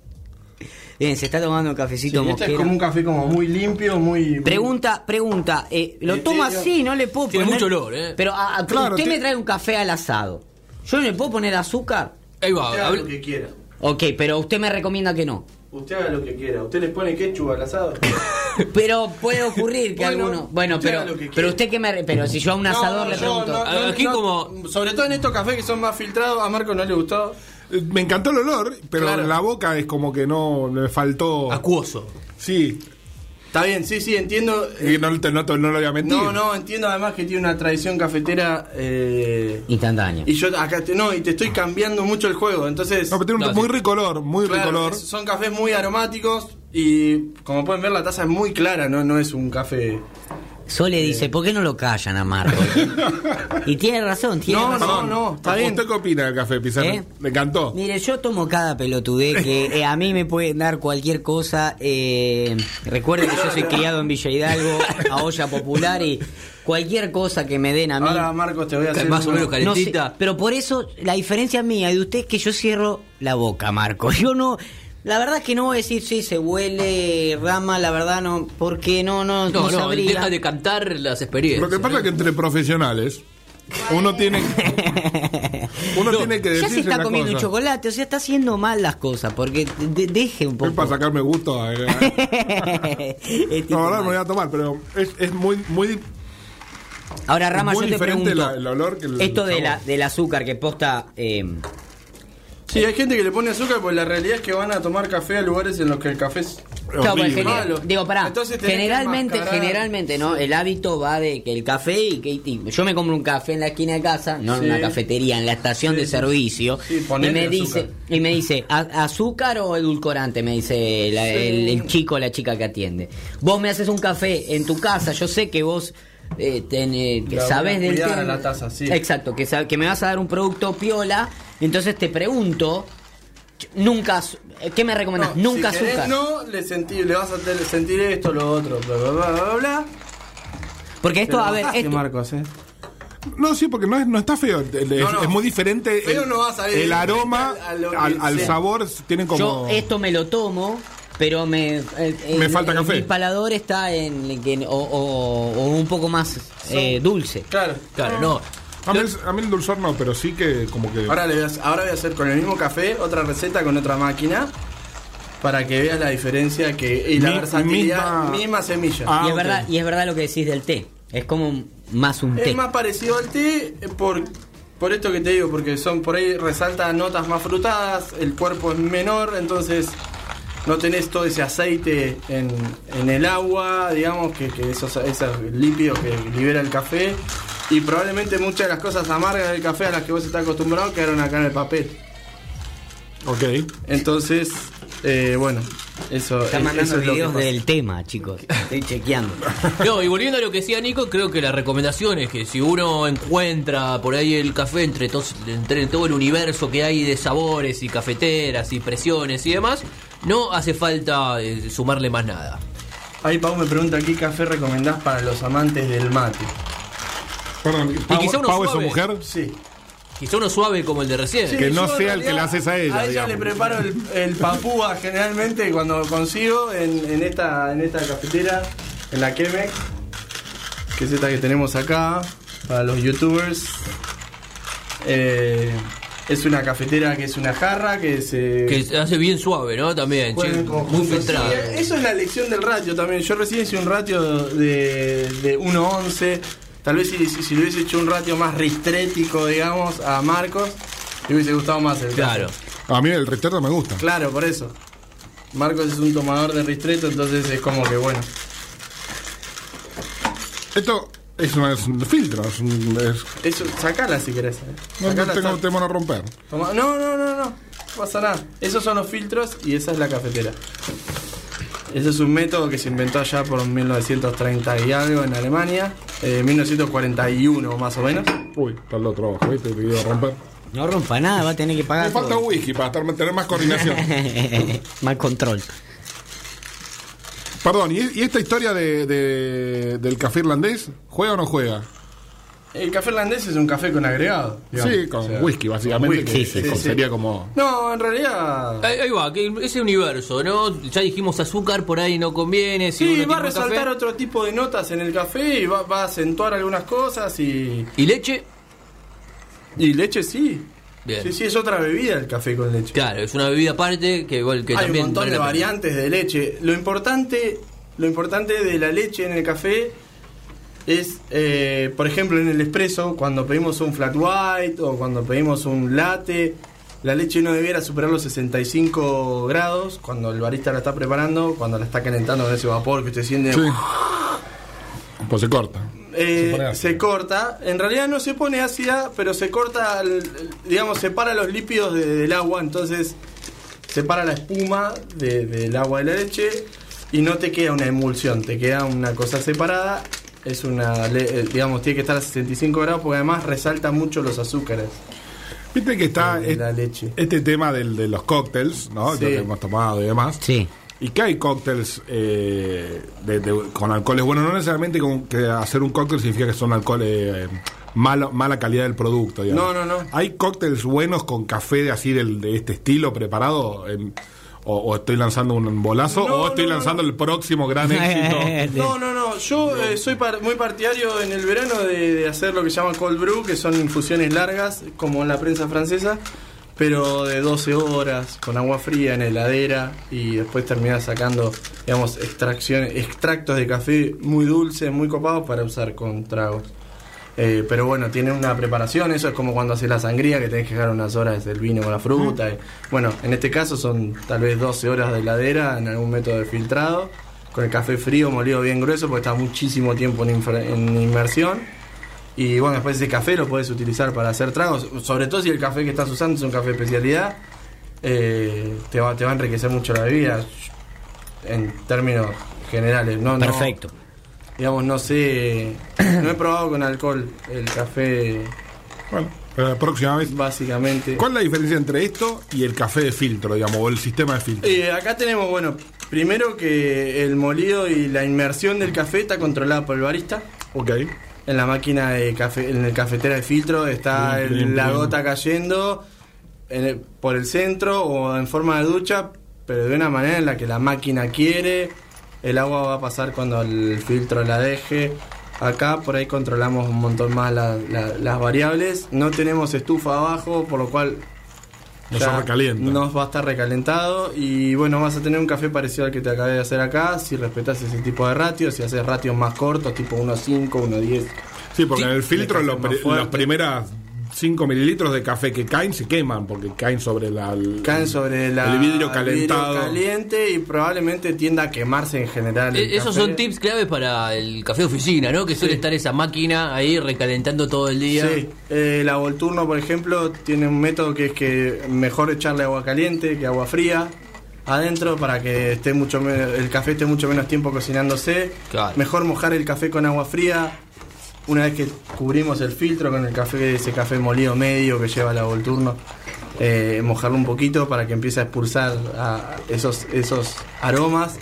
Bien, se está tomando un Sí, cafecito este es como un café como muy limpio, muy... Pregunta, pregunta, eh, ¿lo ¿En toma serio? así? No le puedo Tiene poner... mucho olor, ¿eh? Pero a- a- Claro, usted me trae un café al asado. ¿Yo no le puedo poner azúcar? Ahí va. Usted haga lo que quiera. Ok, pero usted me recomienda que no. Usted haga lo que quiera. ¿Usted le pone ketchup al asado? Pero puede ocurrir que Bueno, alguno... Bueno, usted pero, haga lo que quiera. pero usted que me... Pero si yo a un asador le yo pregunto... no, Aquí como- Sobre todo en estos cafés que son más filtrados, a Marco no le gustó. Eh, Me encantó el olor, pero Claro. en la boca es como que no me faltó. Acuoso. Sí, Está bien, sí, sí, entiendo. y no, te- no, lo voy a mentir. No, no, entiendo además que tiene una tradición cafetera. eh, Instantáneo. y yo acá te, no, y te estoy cambiando mucho el juego. Entonces, No, pero tiene un No, muy sí. rico olor, muy claro, rico olor. es- son cafés muy aromáticos. Y como pueden ver, la taza es muy clara, no, no es un café. Sole dice, ¿por qué no lo callan a Marco? y tiene razón, tiene No, razón. no, no, está bien. ¿Usted qué opina del café, Pizarro? ¿Eh? ¿Le encantó? Mire, yo tomo cada pelotudez que eh, a mí me pueden dar cualquier cosa. Eh, recuerde que yo soy criado en Villa Hidalgo, a olla popular y cualquier cosa que me den a mí. Ahora, Marcos, te voy a hacer. Más o menos no sé, calentita. pero por eso la diferencia mía y de usted es que yo cierro la boca, Marco. Yo no. La verdad es que no voy a decir sí, se huele rama, la verdad no, porque no, no, no, No, no, sabría. deja de cantar las experiencias. Lo que pasa ¿no? es que entre profesionales uno tiene uno No, tiene que ya se está comiendo un cosa. chocolate, o sea, está haciendo mal las cosas, porque de- deje un Es poco. para sacarme gusto. eh. Es tipo No, ahora mal. me voy a tomar, pero es, es muy muy Ahora, Rama, muy yo te diferente pregunto, la- el olor que el esto de la, del azúcar que posta... eh, Sí, hay gente que le pone azúcar, pues la realidad es que van a tomar café a lugares en los que el café es. claro, pues, Malo. digo, pará, Entonces generalmente, generalmente, ¿no? El hábito va de que el café y que y yo me compro un café en la esquina de casa, no Sí. en una cafetería, en la estación Sí, de sí. servicio, Sí, y me azúcar. dice, y me dice, "¿A- ¿azúcar o edulcorante? Me dice la- el, el chico o la chica que atiende. Vos me haces un café en tu casa, yo sé que vos eh, ten- eh, que La a del tema. la taza, sí. Exacto, que, sab- que me vas a dar un producto piola, entonces te pregunto, nunca, az- ¿qué me recomendás? No, nunca si querés azúcar. No, le, sentí, le vas a tener- sentir esto, lo otro, bla, bla, bla, bla, bla. Porque esto, a ver, esto, Marcos, eh. No, sí, porque no, es, no está feo. Es, No, no. es muy diferente. Feo el, no vas a ver. el aroma al, sabor tienen como. yo esto me lo tomo, pero me... el- el- Me falta el- café. Mi palador está en... que- o, o- o un poco más eh, dulce. Claro. Claro, no. a, mí, el- a mí el dulzor no, pero sí que como que. Ahora, le voy a, ahora voy a hacer con el mismo café otra receta con otra máquina. Para que veas la diferencia que, y la Mi- versatilidad. misma- Misma, semilla. Ah, y, es verdad, y es verdad lo que decís del té. Es como más un té. Es más parecido al té eh, por, por esto que te digo, porque son por ahí resalta notas más frutadas, el cuerpo es menor, entonces no tenés todo ese aceite en, en el agua, digamos, que, que esos, esos lípidos que libera el café. Y probablemente muchas de las cosas amargas del café a las que vos estás acostumbrado quedaron acá en el papel. Ok. Entonces, eh, bueno, eso, Está eso mandando es lo que videos del tema, chicos. Estoy chequeando. No, y volviendo a lo que decía Nico, creo que la recomendación es que si uno encuentra por ahí el café entre, tos- entre todo el universo que hay de sabores y cafeteras y presiones y demás, no hace falta eh, sumarle más nada. Ahí Pau me pregunta qué café recomendás para los amantes del mate. Perdón, Pau, quizá uno Pau es su suave. mujer. Sí. Quizá uno suave como el de recién. Que no yo en sea el que realidad le haces a ella, A ella digamos. le preparo el, el papúa generalmente cuando consigo en, en esta, en esta cafetera, en la Chemex, que es esta que tenemos acá, para los youtubers. Eh, es una cafetera que es una jarra que se... Que se hace bien suave, ¿no? También, che, muy. Sí, eso es la elección del ratio también. Yo recién hice un ratio de, de 1.11. Tal vez si, si, si le hubiese hecho un ratio más ristrético, digamos, a Marcos, le hubiese gustado más el Claro. A mí el retorno me gusta. Claro, por eso. Marcos es un tomador de ristreto, entonces es como que bueno. Esto es, una- es un filtro. Es un- es- Eso, sacala si querés. eh. no, no tengo tema a romper. Toma- no, no, no, no. No pasa nada. Esos son los filtros y esa es la cafetera. Ese es un método que se inventó allá por 1930 y algo en Alemania. Eh, 1941 más o menos. Uy, está el otro abajo, ¿viste? Te pidió romper. No rompa nada, va a tener que pagar. Me falta todo. un whisky para estar, tener más coordinación. Más control. Perdón, ¿y, y esta historia de, de- del café irlandés? ¿Juega o no juega? El café irlandés es un café con agregado. digamos. sí, con O sea, whisky, básicamente. con que- whisky, que sí, sí. sería como. No, en realidad. Ahí, ahí va, que ese universo, ¿no? Ya dijimos azúcar por ahí no conviene. Si Sí, uno va a café. resaltar otro tipo de notas en el café y va, va a acentuar algunas cosas y. ¿Y leche? Y leche sí. Bien. Sí, sí, es otra bebida el café con leche. Claro, es una bebida aparte que igual que Hay un montón de variantes de leche. Lo importante, lo importante de la leche en el café es, eh, por ejemplo, en el espresso, cuando pedimos un flat white o cuando pedimos un latte, la leche no debiera superar los 65 grados cuando el barista la está preparando, cuando la está calentando con ese vapor que usted siente. Sí. Pues se corta. Eh, Se ácida. corta, en realidad no se pone ácida, pero se corta, el- el- digamos, separa los lípidos de- del agua, entonces separa la espuma de- del agua de la leche y no te queda una emulsión, te queda una cosa separada. Es una, le- eh, digamos, tiene que estar a 65 grados porque además resalta mucho los azúcares Viste que está de la leche. este tema del, de los cócteles, ¿no? Sí. Lo que hemos tomado y demás. Sí. Y que hay cócteles eh, de- de- con alcoholes. Bueno, no necesariamente con que hacer un cóctel significa que son alcoholes eh, malo- mala calidad del producto. digamos. No, no, no. ¿Hay cócteles buenos con café de así del, de este estilo preparado? En- o, o estoy lanzando un bolazo? No, ¿O estoy no, lanzando no. el próximo gran éxito? No, no, no. Yo eh, soy par- muy partidario en el verano de, de hacer lo que se llama cold brew, que son infusiones largas, como en la prensa francesa, pero de 12 horas, con agua fría en heladera, y después terminar sacando, digamos, extracciones, extractos de café muy dulces, muy copados para usar con tragos. Eh, pero bueno, tiene una preparación, eso es como cuando haces la sangría, que tenés que dejar unas horas el vino con la fruta. y- bueno, en este caso son tal vez 12 horas de heladera en algún método de filtrado, con el café frío molido bien grueso, porque está muchísimo tiempo en, en inmersión. Y bueno, después ese café lo puedes utilizar para hacer tragos, sobre todo si el café que estás usando es un café de especialidad, eh, te, va, te va a enriquecer mucho la bebida en términos generales. No, no- Perfecto. digamos, no sé, no he probado con alcohol el café, Bueno, pero la próxima vez. básicamente. ¿Cuál es la diferencia entre esto y el café de filtro, digamos, o el sistema de filtro? Eh, acá tenemos, bueno, primero que el molido y la inmersión del café está controlada por el barista. Ok. En la máquina de café, en el cafetera de filtro está Bien, el- bien, la bien. gota cayendo en el- por el centro o en forma de ducha, pero de una manera en la que la máquina quiere. El agua va a pasar cuando el filtro la deje. Acá por ahí controlamos un montón más la- la- las variables. No tenemos estufa abajo, por lo cual No ya se recalienta. No va a estar recalentado. Y bueno, vas a tener un café parecido al que te acabé de hacer acá. Si respetas ese tipo de ratios, si haces ratios más cortos, tipo 1.5, 1.10. Sí, porque en el filtro fuerte. las primeras 5 mililitros de café que caen se queman porque caen sobre la, el, Caen sobre la, el vidrio calentado. vidrio caliente y probablemente tienda a quemarse en general. el Eh, Esos café. son tips clave para el café de oficina, ¿no? Que suele estar esa máquina ahí recalentando todo el día. Sí, eh, la Volturno, por ejemplo, tiene un método que es que mejor echarle agua caliente que agua fría adentro para que esté mucho el café esté mucho menos tiempo cocinándose. Claro. Mejor mojar el café con agua fría. Una vez que cubrimos el filtro con el café, ese café molido medio que lleva la Volturno, eh, mojarlo un poquito para que empiece a expulsar a esos, esos aromas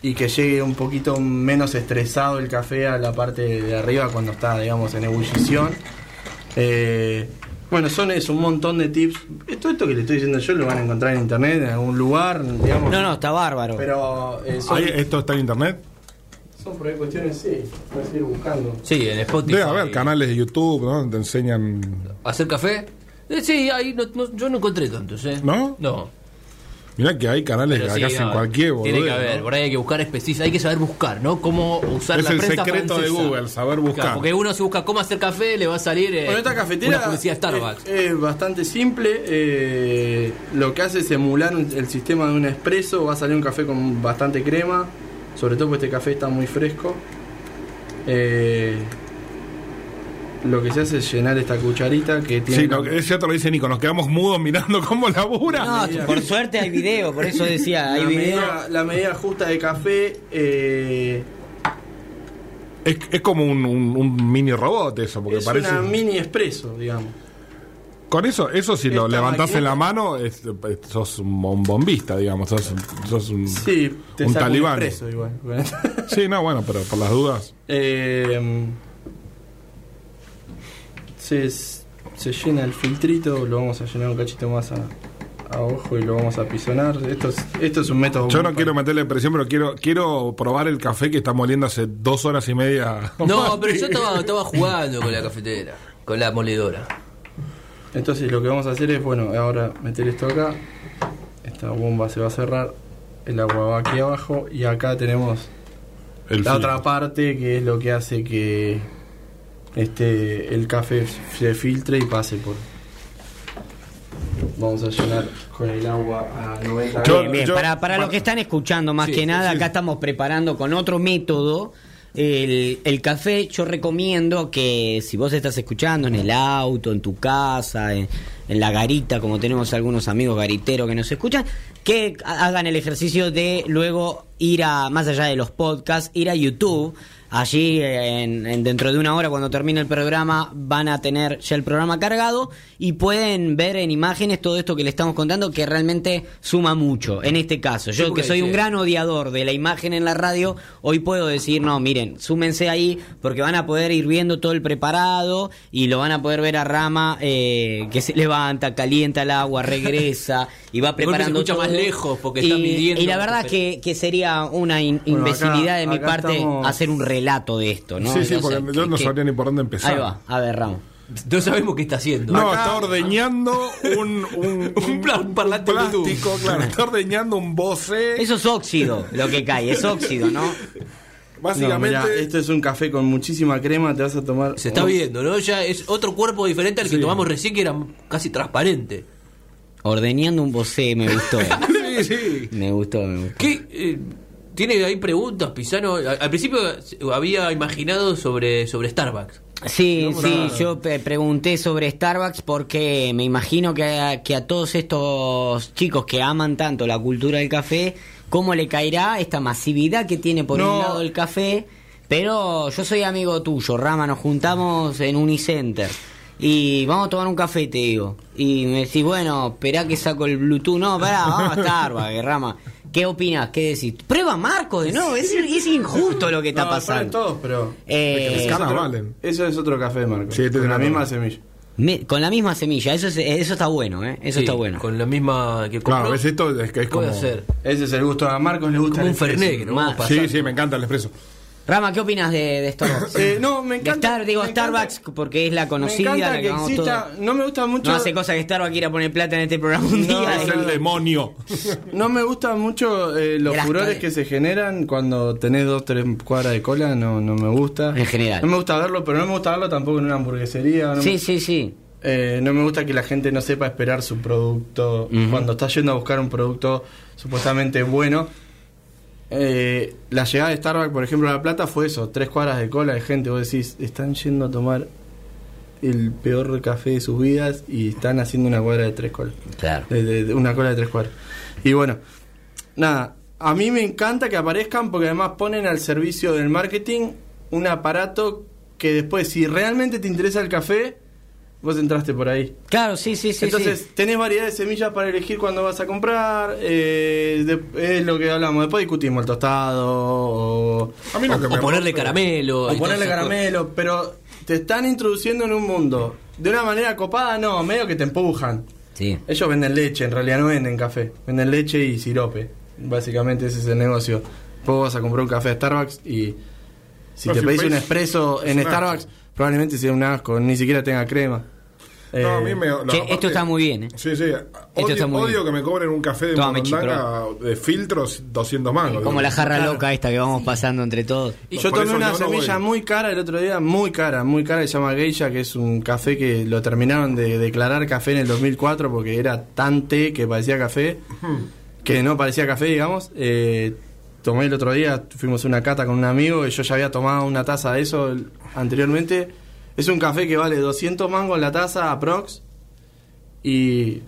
y que llegue un poquito menos estresado el café a la parte de arriba cuando está, digamos, en ebullición. Eh, bueno, son eso, un montón de tips. Todo esto que le estoy diciendo yo lo van a encontrar en internet, en algún lugar, digamos. No, no, está bárbaro. Pero eh, son, ¿Hay- ¿Esto está en internet? Son por ahí cuestiones, sí, puedes ir buscando. Sí, en Spotify. Debe haber canales de YouTube, ¿no? Donde te enseñan. ¿Hacer café? Eh, sí, ahí no- no- yo no encontré tantos, ¿eh? ¿No? No. Mirá que hay canales Pero que sí, hacen no, cualquier Tiene que haber, ¿no? por ahí hay que buscar específicos, hay que saber buscar, ¿no? Cómo usar Es la el prensa secreto de. Google, saber buscar. Claro, porque uno se busca cómo hacer café, le va a salir eh, Bueno, esta cafetera una publicidad Starbucks. Es, es bastante simple. eh, lo que hace es emular un- el sistema de un espresso. Va a salir un café con bastante crema. Sobre todo porque este café está muy fresco. Eh, lo que se hace es llenar esta cucharita que tiene. Sí, no, es cierto lo dice Nico, nos quedamos mudos mirando cómo labura. No, por suerte hay video, por eso decía, hay la, video. medida, la medida justa de café. eh, Es, es como un, un- un mini robot eso, porque es parece. una mini espresso, digamos. Con eso, eso si lo levantás en la mano, es- es- sos un bom- bombista, digamos. Sos, sos un, Sí, te un talibán. igual. Sí, no, bueno, pero por las dudas. Eh, se, se llena el filtrito, lo vamos a llenar un cachito más a, a ojo y lo vamos a pisonar. Esto es, esto es un método. Yo no quiero meterle presión, pero quiero quiero probar el café que está moliendo hace dos horas y media. No, pero yo estaba, estaba jugando con la cafetera, con la moledora. Entonces lo que vamos a hacer es, bueno, ahora meter esto acá. Esta bomba se va a cerrar. El agua va aquí abajo y acá tenemos El la otra parte que es lo que hace que este el café se filtre y pase por vamos a llenar con el agua a 90 Yo- Bien, bien. yo- para, para los que están escuchando, más Sí, que nada, sí. acá estamos preparando con otro método. El, el café, yo recomiendo que si vos estás escuchando en el auto, en tu casa, en, en la garita, como tenemos algunos amigos gariteros que nos escuchan, que ha- hagan el ejercicio de luego ir a, más allá de los podcasts, ir a YouTube. Allí, en, en- dentro de una hora, cuando termine el programa, van a tener ya el programa cargado y pueden ver en imágenes todo esto que le estamos contando, que realmente suma mucho. En este caso, yo que soy un gran odiador de la imagen en la radio, hoy puedo decir, no, miren, súmense ahí porque van a poder ir viendo todo el preparado y lo van a poder ver a Rama eh, que se levanta, calienta el agua, regresa y va preparando todo. más lejos porque y, está midiendo Y la verdad que, que sería una in- Bueno, acá- imbecilidad de mi parte estamos- hacer un relato de esto, ¿no? Sí, sí, porque yo no que- sabría ni por dónde empezar. Ahí va, a ver, Rama. No sabemos qué está haciendo. No, Acá- está ordeñando un, un, Un pla- un parlante plástico, claro. Está ordeñando un Bose. Eso es óxido, lo que cae, es óxido, ¿no? No, Básicamente. mirá, esto es un café con muchísima crema, te vas a tomar Se está viendo, ¿no? Ya es otro cuerpo diferente al que Sí. tomamos recién, que era casi transparente. Ordeñando un bocé, me gustó. sí, sí. me gustó, me gustó. ¿Qué? eh, ¿Tiene ahí preguntas, Pisano? Al, principio había imaginado sobre, sobre Starbucks. Sí, No, sí, yo pregunté sobre Starbucks porque me imagino que a, que a todos estos chicos que aman tanto la cultura del café, ¿cómo le caerá esta masividad que tiene por No. un lado el café? Pero yo soy amigo tuyo, Rama, nos juntamos en Unicenter y vamos a tomar un café, te digo. Y me decís, bueno, esperá que saco el Bluetooth. No, pará, vamos a Starbucks, Rama. ¿Qué opinas? ¿Qué decís? Prueba Marco de nuevo, es, es injusto lo que está No, pasando. todos, pero Eh, Eso es otro- valen. Eso es otro café, Marco. Sí, este con es la misma semilla. Me- con la misma semilla, eso es- eso está bueno, ¿eh? Eso Sí, está bueno. Con la misma que compró. Claro, ves esto es que es como. Puede ser. Ese es el gusto a Marcos, le gusta Como el un Fernet, que no vamos a Más. pasar. Sí, sí, me encanta el expreso. Rama, ¿qué opinas de, de Starbucks? Eh, no, me De encanta. Star- digo me encanta- Starbucks porque es la Me conocida, encanta la que, que vamos exista. No me gusta mucho. No hace cosa que Starbucks quiera poner plata en este programa un No, día. es y- el demonio. No me gustan mucho eh, los Gracias. furores que se generan cuando tenés dos, tres cuadras de cola, no, no me gusta. En general. No me gusta verlo, pero no me gusta verlo tampoco en una hamburguesería. no Sí, me- sí, sí. eh, no me gusta que la gente no sepa esperar su producto cuando está yendo a buscar un producto supuestamente bueno. Eh, la llegada de Starbucks, por ejemplo, a La Plata fue eso, tres cuadras de cola de gente. Vos decís, están yendo a tomar el peor café de sus vidas y están haciendo una cuadra de tres colas. Claro. De, de- de una cola de tres cuadras. Y bueno, nada, a mí me encanta que aparezcan porque además ponen al servicio del marketing un aparato que después, si realmente te interesa el café, vos entraste por ahí. Claro, sí, sí, sí. Entonces, sí. tenés variedad de semillas para elegir cuando vas a comprar. eh, de- es lo que hablamos. Después discutimos el tostado o, A mí lo que O me ponerle rompe- caramelo. o ponerle caramelo, pero te están introduciendo en un mundo. De una manera copada, no, medio que te empujan. Sí. Ellos venden leche, en realidad no venden café. Venden leche y sirope. Básicamente ese es el negocio. Vos vas a comprar un café a Starbucks y si No, te si pedís un es en. Starbucks, probablemente sea un asco, ni siquiera tenga crema. No, a Eh, mí me. no, Che, aparte- esto está muy bien, ¿eh? Sí, sí. Odio, está muy odio bien. que me cobren un café de Morondanga de filtros 200 mangos. Como la jarra loca esta que vamos pasando entre todos. Yo Por tomé una yo no semilla voy. muy cara el otro día, muy cara, muy cara, que se llama Geisha, que es un café que lo terminaron de declarar café en el 2004 porque era tan té que parecía café, que no parecía café, digamos. Eh, tomé el otro día, fuimos a una cata con un amigo y yo ya había tomado una taza de eso anteriormente. Es un café que vale 200 mangos la taza, aprox, y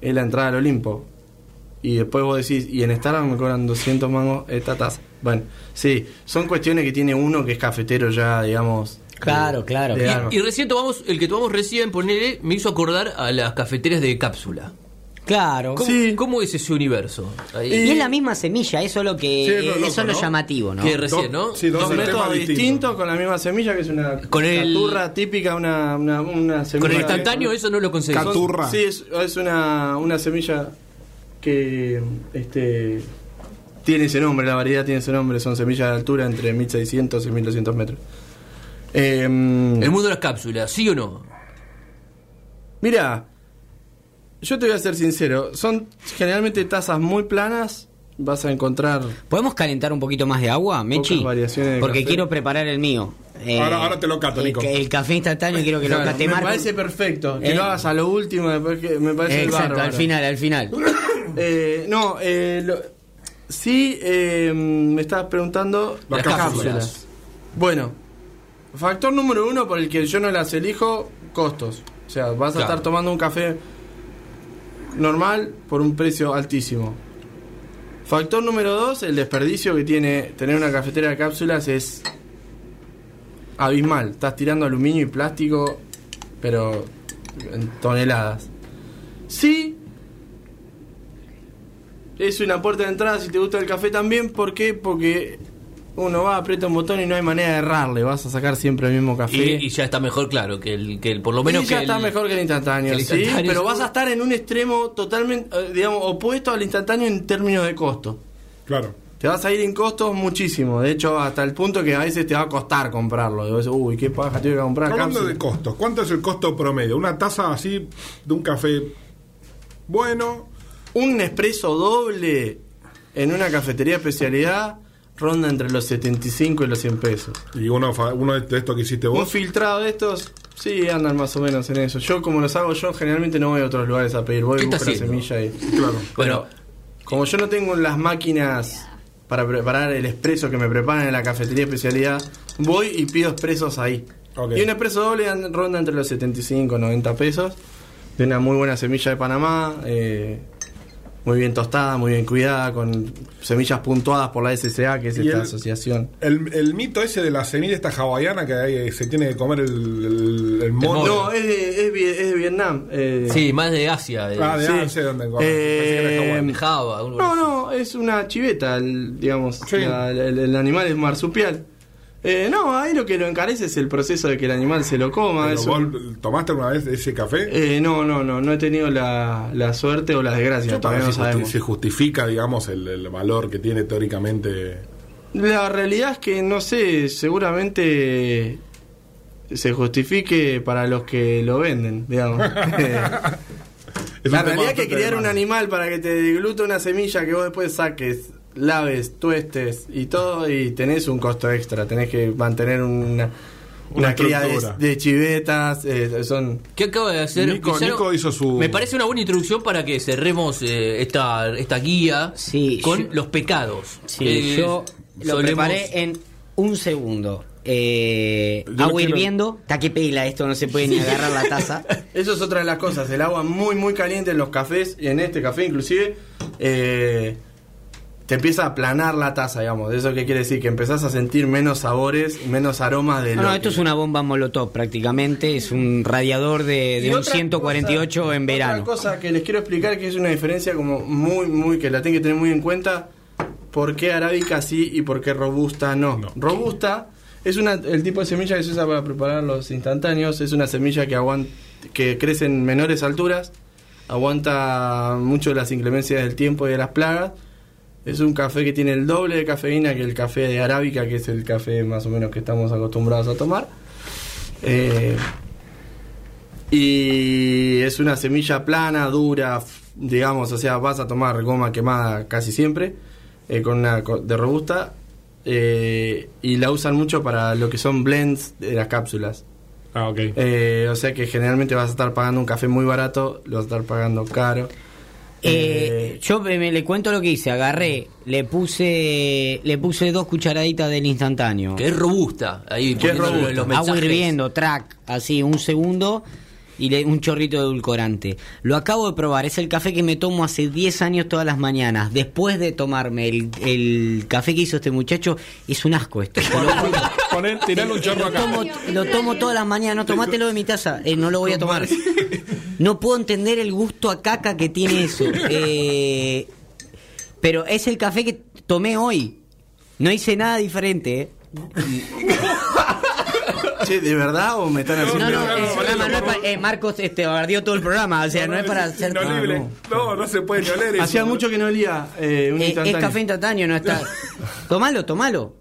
es la entrada al Olimpo. Y después vos decís, y en Starbucks me cobran 200 mangos esta taza. Bueno, sí, son cuestiones que tiene uno que es cafetero ya, digamos. Claro, de- claro. de Y-. Y recién tomamos, el que tomamos recién, ponele, me hizo acordar a las cafeteras de cápsula. Claro. ¿Cómo, Sí. cómo es ese universo? Ahí. Y es la misma semilla, eso es lo que Sí, es lo eso loco, es lo ¿no? llamativo, ¿no? Que recién, ¿no? sí, dos métodos distintos. distintos con la misma semilla, que es una Con el- caturra típica, una, una, una semilla. Con el instantáneo eso no lo conseguí. Catu- Caturra. Sí, es, es una, una semilla que este tiene ese nombre, la variedad tiene ese nombre, son semillas de altura entre 1600 y 1200 metros. Eh, El mundo de las cápsulas, ¿sí o no? Mira, yo te voy a ser sincero, son generalmente tazas muy planas, vas a encontrar ¿Podemos calentar un poquito más de agua, Mechi? variaciones de Porque café. quiero preparar el mío. Eh, Ahora- ahora te lo cato, Nico. El, café instantáneo quiero que lo cate me Marco. parece perfecto, que Eh. lo hagas a lo último, me parece, me parece Exacto, bárbaro. al final, al final. Eh, no, eh, lo- sí, eh, me estabas preguntando Las cápsulas. Bueno, factor número uno por el que yo no las elijo, costos. O sea, vas a Claro. estar tomando un café normal por un precio altísimo. Factor número dos, el desperdicio que tiene tener una cafetera de cápsulas es abismal. Estás tirando aluminio y plástico, pero en toneladas. Sí, es una puerta de entrada si te gusta el café también. ¿Por qué? Porque uno va, aprieta un botón y no hay manera de errarle. Vas a sacar siempre el mismo café. Y, y ya está mejor, claro, que el, que el- por lo menos Y ya que está el- mejor que el instantáneo, que el sí, pero vas a estar en un extremo totalmente, eh, digamos, opuesto al instantáneo en términos de costo. Claro. Te vas a ir en costos muchísimo, de hecho hasta el punto que a veces te va a costar comprarlo. Y Uy, qué paja, tengo que comprar Hablando cápsula". de costos, ¿cuánto es el costo promedio? Una taza así de un café bueno. Un espresso doble en una cafetería de especialidad ronda entre los 75 y los 100 pesos. Y uno, fa- uno de estos que hiciste Un vos. filtrado de estos, sí, andan más o menos en eso. Yo, como los hago yo, generalmente no voy a otros lugares a pedir. Voy ¿Qué y busco está la semilla y. Claro. Bueno, como yo no tengo las máquinas para preparar el expreso que me preparan en la cafetería de especialidad, voy y pido expresos ahí. Y un expreso doble ronda entre los 75 y 90 pesos. De una muy buena semilla de Panamá. eh, muy bien tostada, muy bien cuidada, con semillas puntuadas por la SCA, que es Y esta el- asociación. El, el mito ese de la semilla esta hawaiana que hay- se tiene que comer el, el, el mono. No, es de, es, de Vietnam. eh, Sí, más de Asia. de- Ah, de Sí. no sé dónde Eh, Java. No, no, es una chiveta, el- digamos. Sí. la- el, el animal es marsupial. Eh, no, ahí lo que lo encarece es el proceso de que el animal se lo coma. Un- ¿Tomaste alguna vez ese café? Eh, no, no, no, no he tenido la, la suerte o la desgracia, para todavía no justi- sabemos. se justifica, digamos, el, el valor que tiene teóricamente. La realidad es que no sé, seguramente se justifique para los que lo venden, digamos. La realidad es que criar un animal para que te deglute una semilla que vos después saques, laves, tuestes y todo, y tenés un costo extra. Tenés que mantener una, una, Una cría de, chivetas, eh, son... ¿Qué acaba de hacer? Nico- Pizarro? Nico hizo su- Me parece una buena introducción para que cerremos eh, esta, esta guía Sí, con yo- los pecados. Sí, Eh, yo lo solemos- preparé en un segundo. Eh, Yo agua quiero- hirviendo. Está que pela esto, no se puede ni agarrar la taza. Eso es otra de las cosas, el agua muy muy caliente en los cafés, y en este café inclusive, eh, te empieza a aplanar la taza, digamos. ¿Eso qué quiere decir? Que empezás a sentir menos sabores, menos aromas de No, lo no, esto que- es una bomba molotov prácticamente. Es un radiador de, de un otra 148 cosa- en verano. Otra cosa que les quiero explicar que es una diferencia como muy, muy, que la tienen que tener muy en cuenta. ¿Por qué arábica sí y por qué robusta no? No. Robusta es una, el tipo de semilla que se usa para preparar los instantáneos. Es una semilla que, aguanta, que crece en menores alturas, aguanta mucho las inclemencias del tiempo y de las plagas. Es un café que tiene el doble de cafeína que el café de arábica, que es el café más o menos que estamos acostumbrados a tomar. Eh, y es una semilla plana, dura, digamos, o sea, vas a tomar goma quemada casi siempre, eh, con una de robusta, eh, y la usan mucho para lo que son blends de las cápsulas. Ah, ok. O sea que generalmente vas a estar pagando un café muy barato, lo vas a estar pagando caro. Eh, Eh, yo me, me le cuento lo que hice. Agarré, le puse le puse dos cucharaditas del instantáneo. Que es robusta. Ahí Que es robusta. los Agua mensajes. hirviendo, track, así, un segundo y le- un chorrito de edulcorante. Lo acabo de probar, es el café que me tomo hace 10 años todas las mañanas. Después de tomarme el, el café que hizo este muchacho, es un asco esto. Poner, tirarle un chorro lo, acá. tomo, lo tomo todas las mañanas, no tomátelo de mi taza, eh, no lo voy a tomar. No puedo entender el gusto a caca que tiene eso. Eh, pero es el café que tomé hoy. No hice nada diferente, ¿eh? che, ¿de verdad o me están haciendo.? No, no, no, no, programa no, no es no. para- eh, Marcos este, bardeó todo el programa, o sea, no, es para hacer... inolible. No. no. no, se puede ni oler eso. Hacía mucho que no olía eh, un Eh, es instantáneo. café instantáneo, no está... Tomalo, tomalo.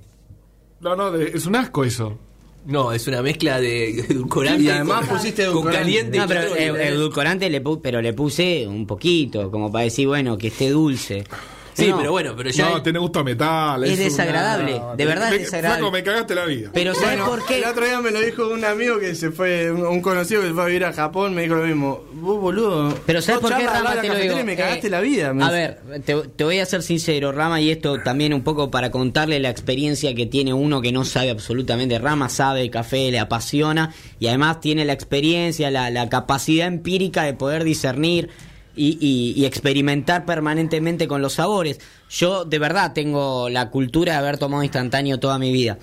No, no, de- es un asco eso. No, es una mezcla de edulcorante. Y además con- pusiste con edulcorante. caliente No, pero eh, edulcorante, le pu- pero le puse un poquito, como para decir, bueno, que esté dulce. Sí, No, pero bueno, pero ya. No, tiene gusto a metal. Es desagradable, de verdad Me- es desagradable. Flaco, me cagaste la vida. Pero ¿sabes Bueno, por qué? El otro día me lo dijo un amigo que se fue, un, conocido que se fue a vivir a Japón, me dijo lo mismo. Vos, boludo. Pero ¿sabes por qué, Rama? Te lo digo. me cagaste Eh, la vida. me A ver, te, te voy a ser sincero, Rama, y esto también un poco para contarle la experiencia que tiene uno que no sabe absolutamente. Rama sabe el café, le apasiona y además tiene la experiencia, la, la capacidad empírica de poder discernir y, y- y experimentar permanentemente con los sabores. Yo de verdad tengo la cultura de haber tomado instantáneo toda mi vida.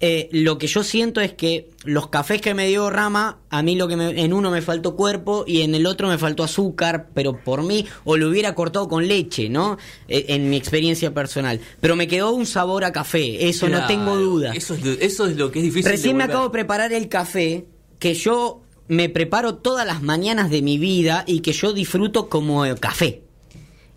Eh, lo que yo siento es que los cafés que me dio Rama, a mí lo que me- en uno me faltó cuerpo y en el otro me faltó azúcar, pero por mí, o lo hubiera cortado con leche, ¿no? Eh, en mi experiencia personal. Pero me quedó un sabor a café, eso no tengo duda. Eso es, lo- eso es lo que es difícil. Recién de me acabo de preparar el café que yo me preparo todas las mañanas de mi vida y que yo disfruto como café.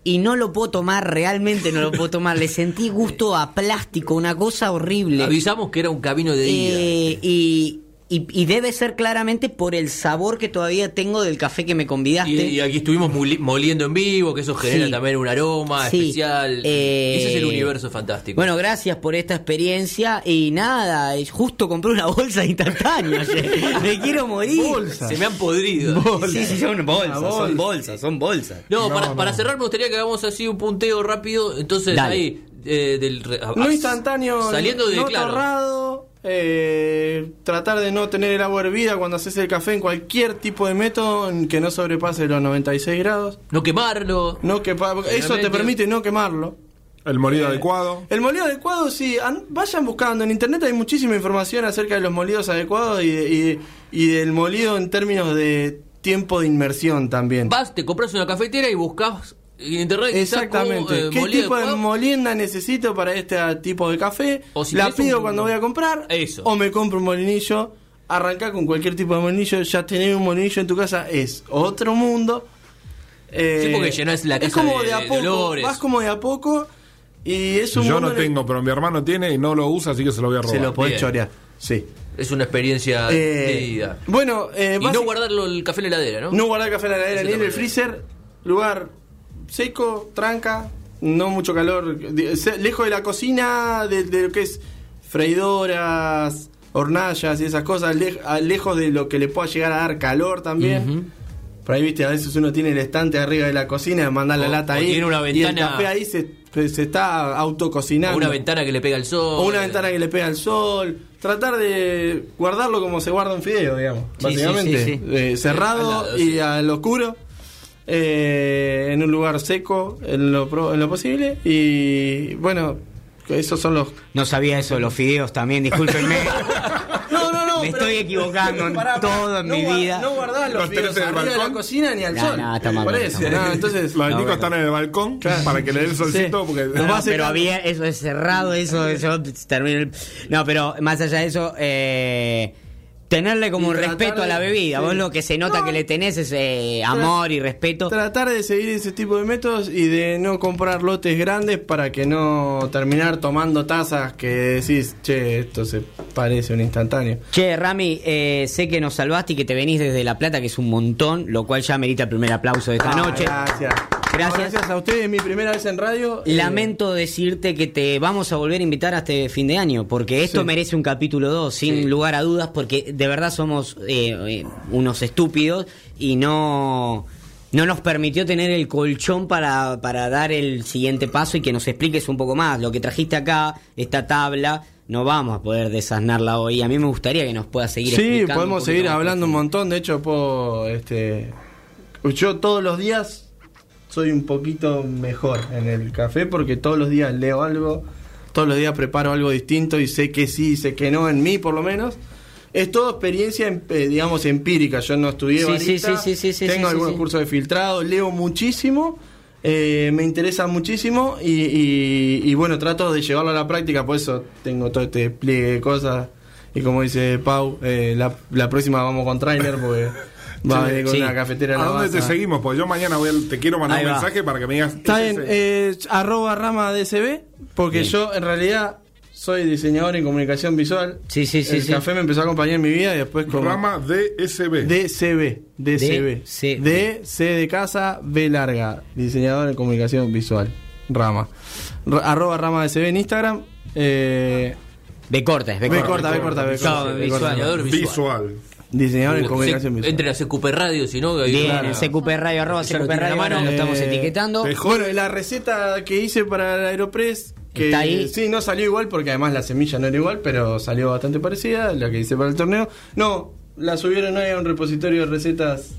Y no lo puedo tomar, realmente no lo puedo tomar. Le sentí gusto a plástico, una cosa horrible. Avisamos que era un camino de ida. Eh, y, y, y debe ser claramente por el sabor que todavía tengo del café que me convidaste. Y, y aquí estuvimos moliendo en vivo, que eso genera Sí. también un aroma Sí. especial. Eh, Ese es el universo fantástico. Bueno, gracias por esta experiencia y nada, es justo compré una bolsa instantánea. Me quiero morir. Bolsa. se me han podrido. Sí, sí, son bolsas, son bolsa. bolsas, son bolsas. No, No, para, no. para cerrar me gustaría que hagamos así un punteo rápido. Entonces Dale. ahí, eh, del... No ah, instantáneo, Saliendo de no claro. torrado, eh, tratar de no tener el agua hervida cuando haces el café en cualquier tipo de método en que no sobrepase los 96 grados. No quemarlo. No eso te permite no quemarlo. El molido Eh, adecuado. El molido adecuado, sí. an- vayan buscando. En internet hay muchísima información acerca de los molidos adecuados y, de- y, y del molido en términos de tiempo de inmersión también. Vas, te compras una cafetera y buscas internet. Exactamente. eh, ¿Qué tipo de molienda necesito para este tipo de café? O si la pido un- cuando voy a comprar. Eso. O me compro un molinillo. Arrancar con cualquier tipo de molinillo. Ya tener un molinillo en tu casa es otro mundo. Eh, Sí, porque llenás la es casa como de- de, a poco. Vas como de a poco. Y es un Yo no el- tengo, pero mi hermano tiene y no lo usa, así que se lo voy a robar. Se lo podés Bien. chorear. Sí. Es una experiencia Eh, de bueno, eh, Y no guardarlo el café en la heladera, ¿no? No guardar café en la heladera ni en el freezer. Lugar seco, tranca, no mucho calor. lejos de la cocina, de, de lo que es freidoras, hornallas y esas cosas, lej- lejos de lo que le pueda llegar a dar calor también. Por ahí, viste, a veces uno tiene el estante arriba de la cocina, manda la O- lata o ahí. tiene una Y el ventana- café ahí se, se está autococinando. O una ventana que le pega el sol. O una ventana que le pega el sol. Tratar de guardarlo como se guarda un fideo, digamos. Sí, básicamente. sí, sí, sí. Eh, cerrado y al oscuro. Eh, en un lugar seco en lo, pro- en lo posible. Y bueno, esos son los. No sabía eso de los fideos también, discúlpenme. No, no, no. Me estoy equivocando en Pará, todo en no mi vida. No guardás los Los fideos en el arriba de la cocina ni al No, sol. no, está mal, Parece, está mal. no, entonces. Los bueno. están en el balcón para que le dé el solcito. Sí. Porque pero había eso es cerrado, eso yo termino el- No, pero más allá de eso, eh, tenerle como un respeto a la bebida. sí. Vos lo que se nota No. que le tenés es eh, amor y respeto. Tratar de seguir ese tipo de métodos y de no comprar lotes grandes para que no terminar tomando tazas que decís, che, esto se parece un instantáneo. Che, Rami, eh, sé que nos salvaste y que te venís desde La Plata, que es un montón, lo cual ya merita el primer aplauso de esta Ah, noche. Gracias. Gracias. A ustedes, es mi primera vez en radio. eh, Lamento decirte que te vamos a volver a invitar a este fin de año, porque esto Sí. merece un capítulo 2, sin Sí. lugar a dudas, porque de verdad somos eh, eh, unos estúpidos y no, no nos permitió tener el colchón para, para dar el siguiente paso y que nos expliques un poco más. Lo que trajiste acá, esta tabla, no vamos a poder desasnarla hoy. A mí me gustaría que nos puedas seguir Sí, explicando un podemos seguir hablando un montón. De hecho, puedo. Este, yo todos los días soy un poquito mejor en el café porque todos los días leo algo, todos los días preparo algo distinto y sé que sí, sé que no, en mí por lo menos. Es todo experiencia, em- eh, digamos, empírica. Yo no estudié Sí, barista, sí, sí, sí, sí, tengo sí, algunos sí. cursos de filtrado, leo muchísimo, eh, me interesa muchísimo y, y- y bueno, trato de llevarlo a la práctica, por eso tengo todo este pliegue de cosas. Y como dice Pau, eh, la, la próxima vamos con trailer porque va a venir con Sí. una cafetera en ¿A dónde te seguimos? Porque yo mañana voy a- te quiero mandar Ahí un va. mensaje para que me digas. Está bien, eh, arroba rama DSB, porque Bien. yo en realidad soy diseñador en comunicación visual. Sí, sí, sí, El sí. café me empezó a acompañar en mi vida y después como... Rama DSB. DCB, DCB. DC. D, C de casa, B larga. Diseñador en comunicación visual. Rama. R- arroba rama DCB en Instagram. Eh, B corta, B B corta. corta, B corta, B Claro, corta. B visual. corta. Diseñador visual. Visual. Diseñador en comunicación visual. Entren a CQP Radio, si no. Bien, en CQP Radio, arroba CQP a Radio, mano. lo estamos Eh, etiquetando. y la receta que hice para el Aeropress, que ¿Está ahí? sí, no salió igual porque además la semilla no era igual, pero salió bastante parecida, la que hice para el torneo. No, la subieron hoy a un repositorio de recetas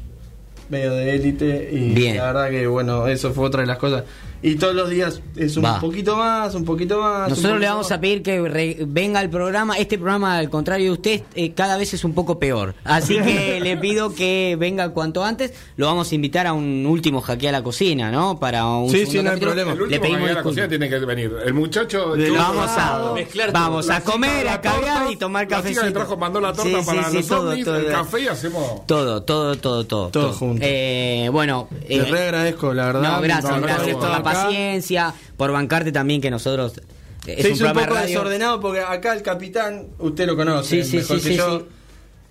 medio de élite y Bien. la verdad que bueno, eso fue otra de las cosas. Y todos los días es un Va. poquito más, un poquito más. Nosotros le vamos más. a pedir que re- venga al programa. Este programa, al contrario de usted, eh, cada vez es un poco peor. Así que le pido que venga cuanto antes. Lo vamos a invitar a un último jaque a la cocina, ¿no? Para un Sí, sí, no hay problema. El Le pedimos a la cocina tiene que venir. El muchacho. De Vamos a, Mezclar todo. vamos a comer, a caviar y tomar La chica le trajo, mandó la torta Sí, para sí, los todo, ovnis, todo. el café y hacemos. Todo, todo, todo, todo. Todo junto. Eh, bueno, Te eh, re agradezco, la verdad. no, gracias, No, gracias no, por la acá. Paciencia, por bancarte también que nosotros. eh, Es Se un hizo poco radio. desordenado porque acá el capitán, usted lo conoce, Sí, sí, mejor sí, que yo.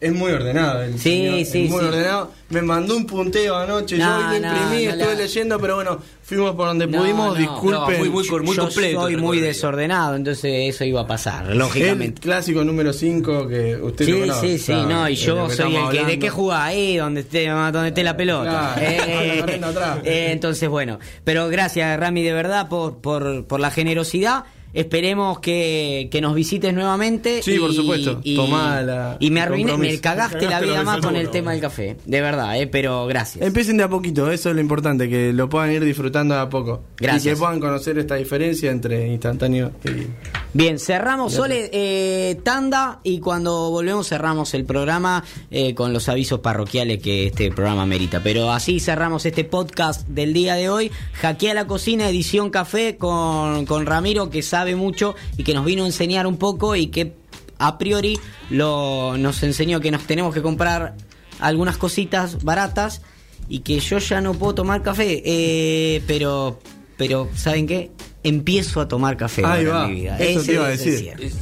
Es muy ordenado el Sí, señor, es sí, muy sí. ordenado. Me mandó un punteo anoche, No, yo lo no, imprimí, no estuve la- leyendo, pero bueno, fuimos por donde No, pudimos, no, disculpen. no, muy, muy cor- muy Yo completo soy muy desordenado, entonces eso iba a pasar, el lógicamente. clásico número 5 que usted Sí, sí, sí, no, y yo soy el que de qué juega ahí, donde esté, donde esté la pelota. Claro, Eh, eh, entonces, bueno, pero gracias Rami de verdad por, por, por la generosidad. Esperemos que, que nos visites nuevamente. Sí, y- por supuesto. Y, Tomá la- y me arruiné, me cagaste la vida más con el tema del café. De verdad, eh, pero gracias. Empiecen de a poquito, eso es lo importante, que lo puedan ir disfrutando de a poco. Gracias. Y que puedan conocer esta diferencia entre instantáneo y... Bien, cerramos Sole eh, tanda y cuando volvemos cerramos el programa eh, con los avisos parroquiales que este programa merita. Pero así cerramos este podcast del día de hoy. Hackea la cocina, edición café con, con Ramiro que sabe mucho y que nos vino a enseñar un poco y que a priori lo, nos enseñó que nos tenemos que comprar algunas cositas baratas y que yo ya no puedo tomar café. Eh, pero, pero, ¿saben qué? Empiezo a tomar café Ahí va, en mi vida. eso Ese te iba a decir. Es-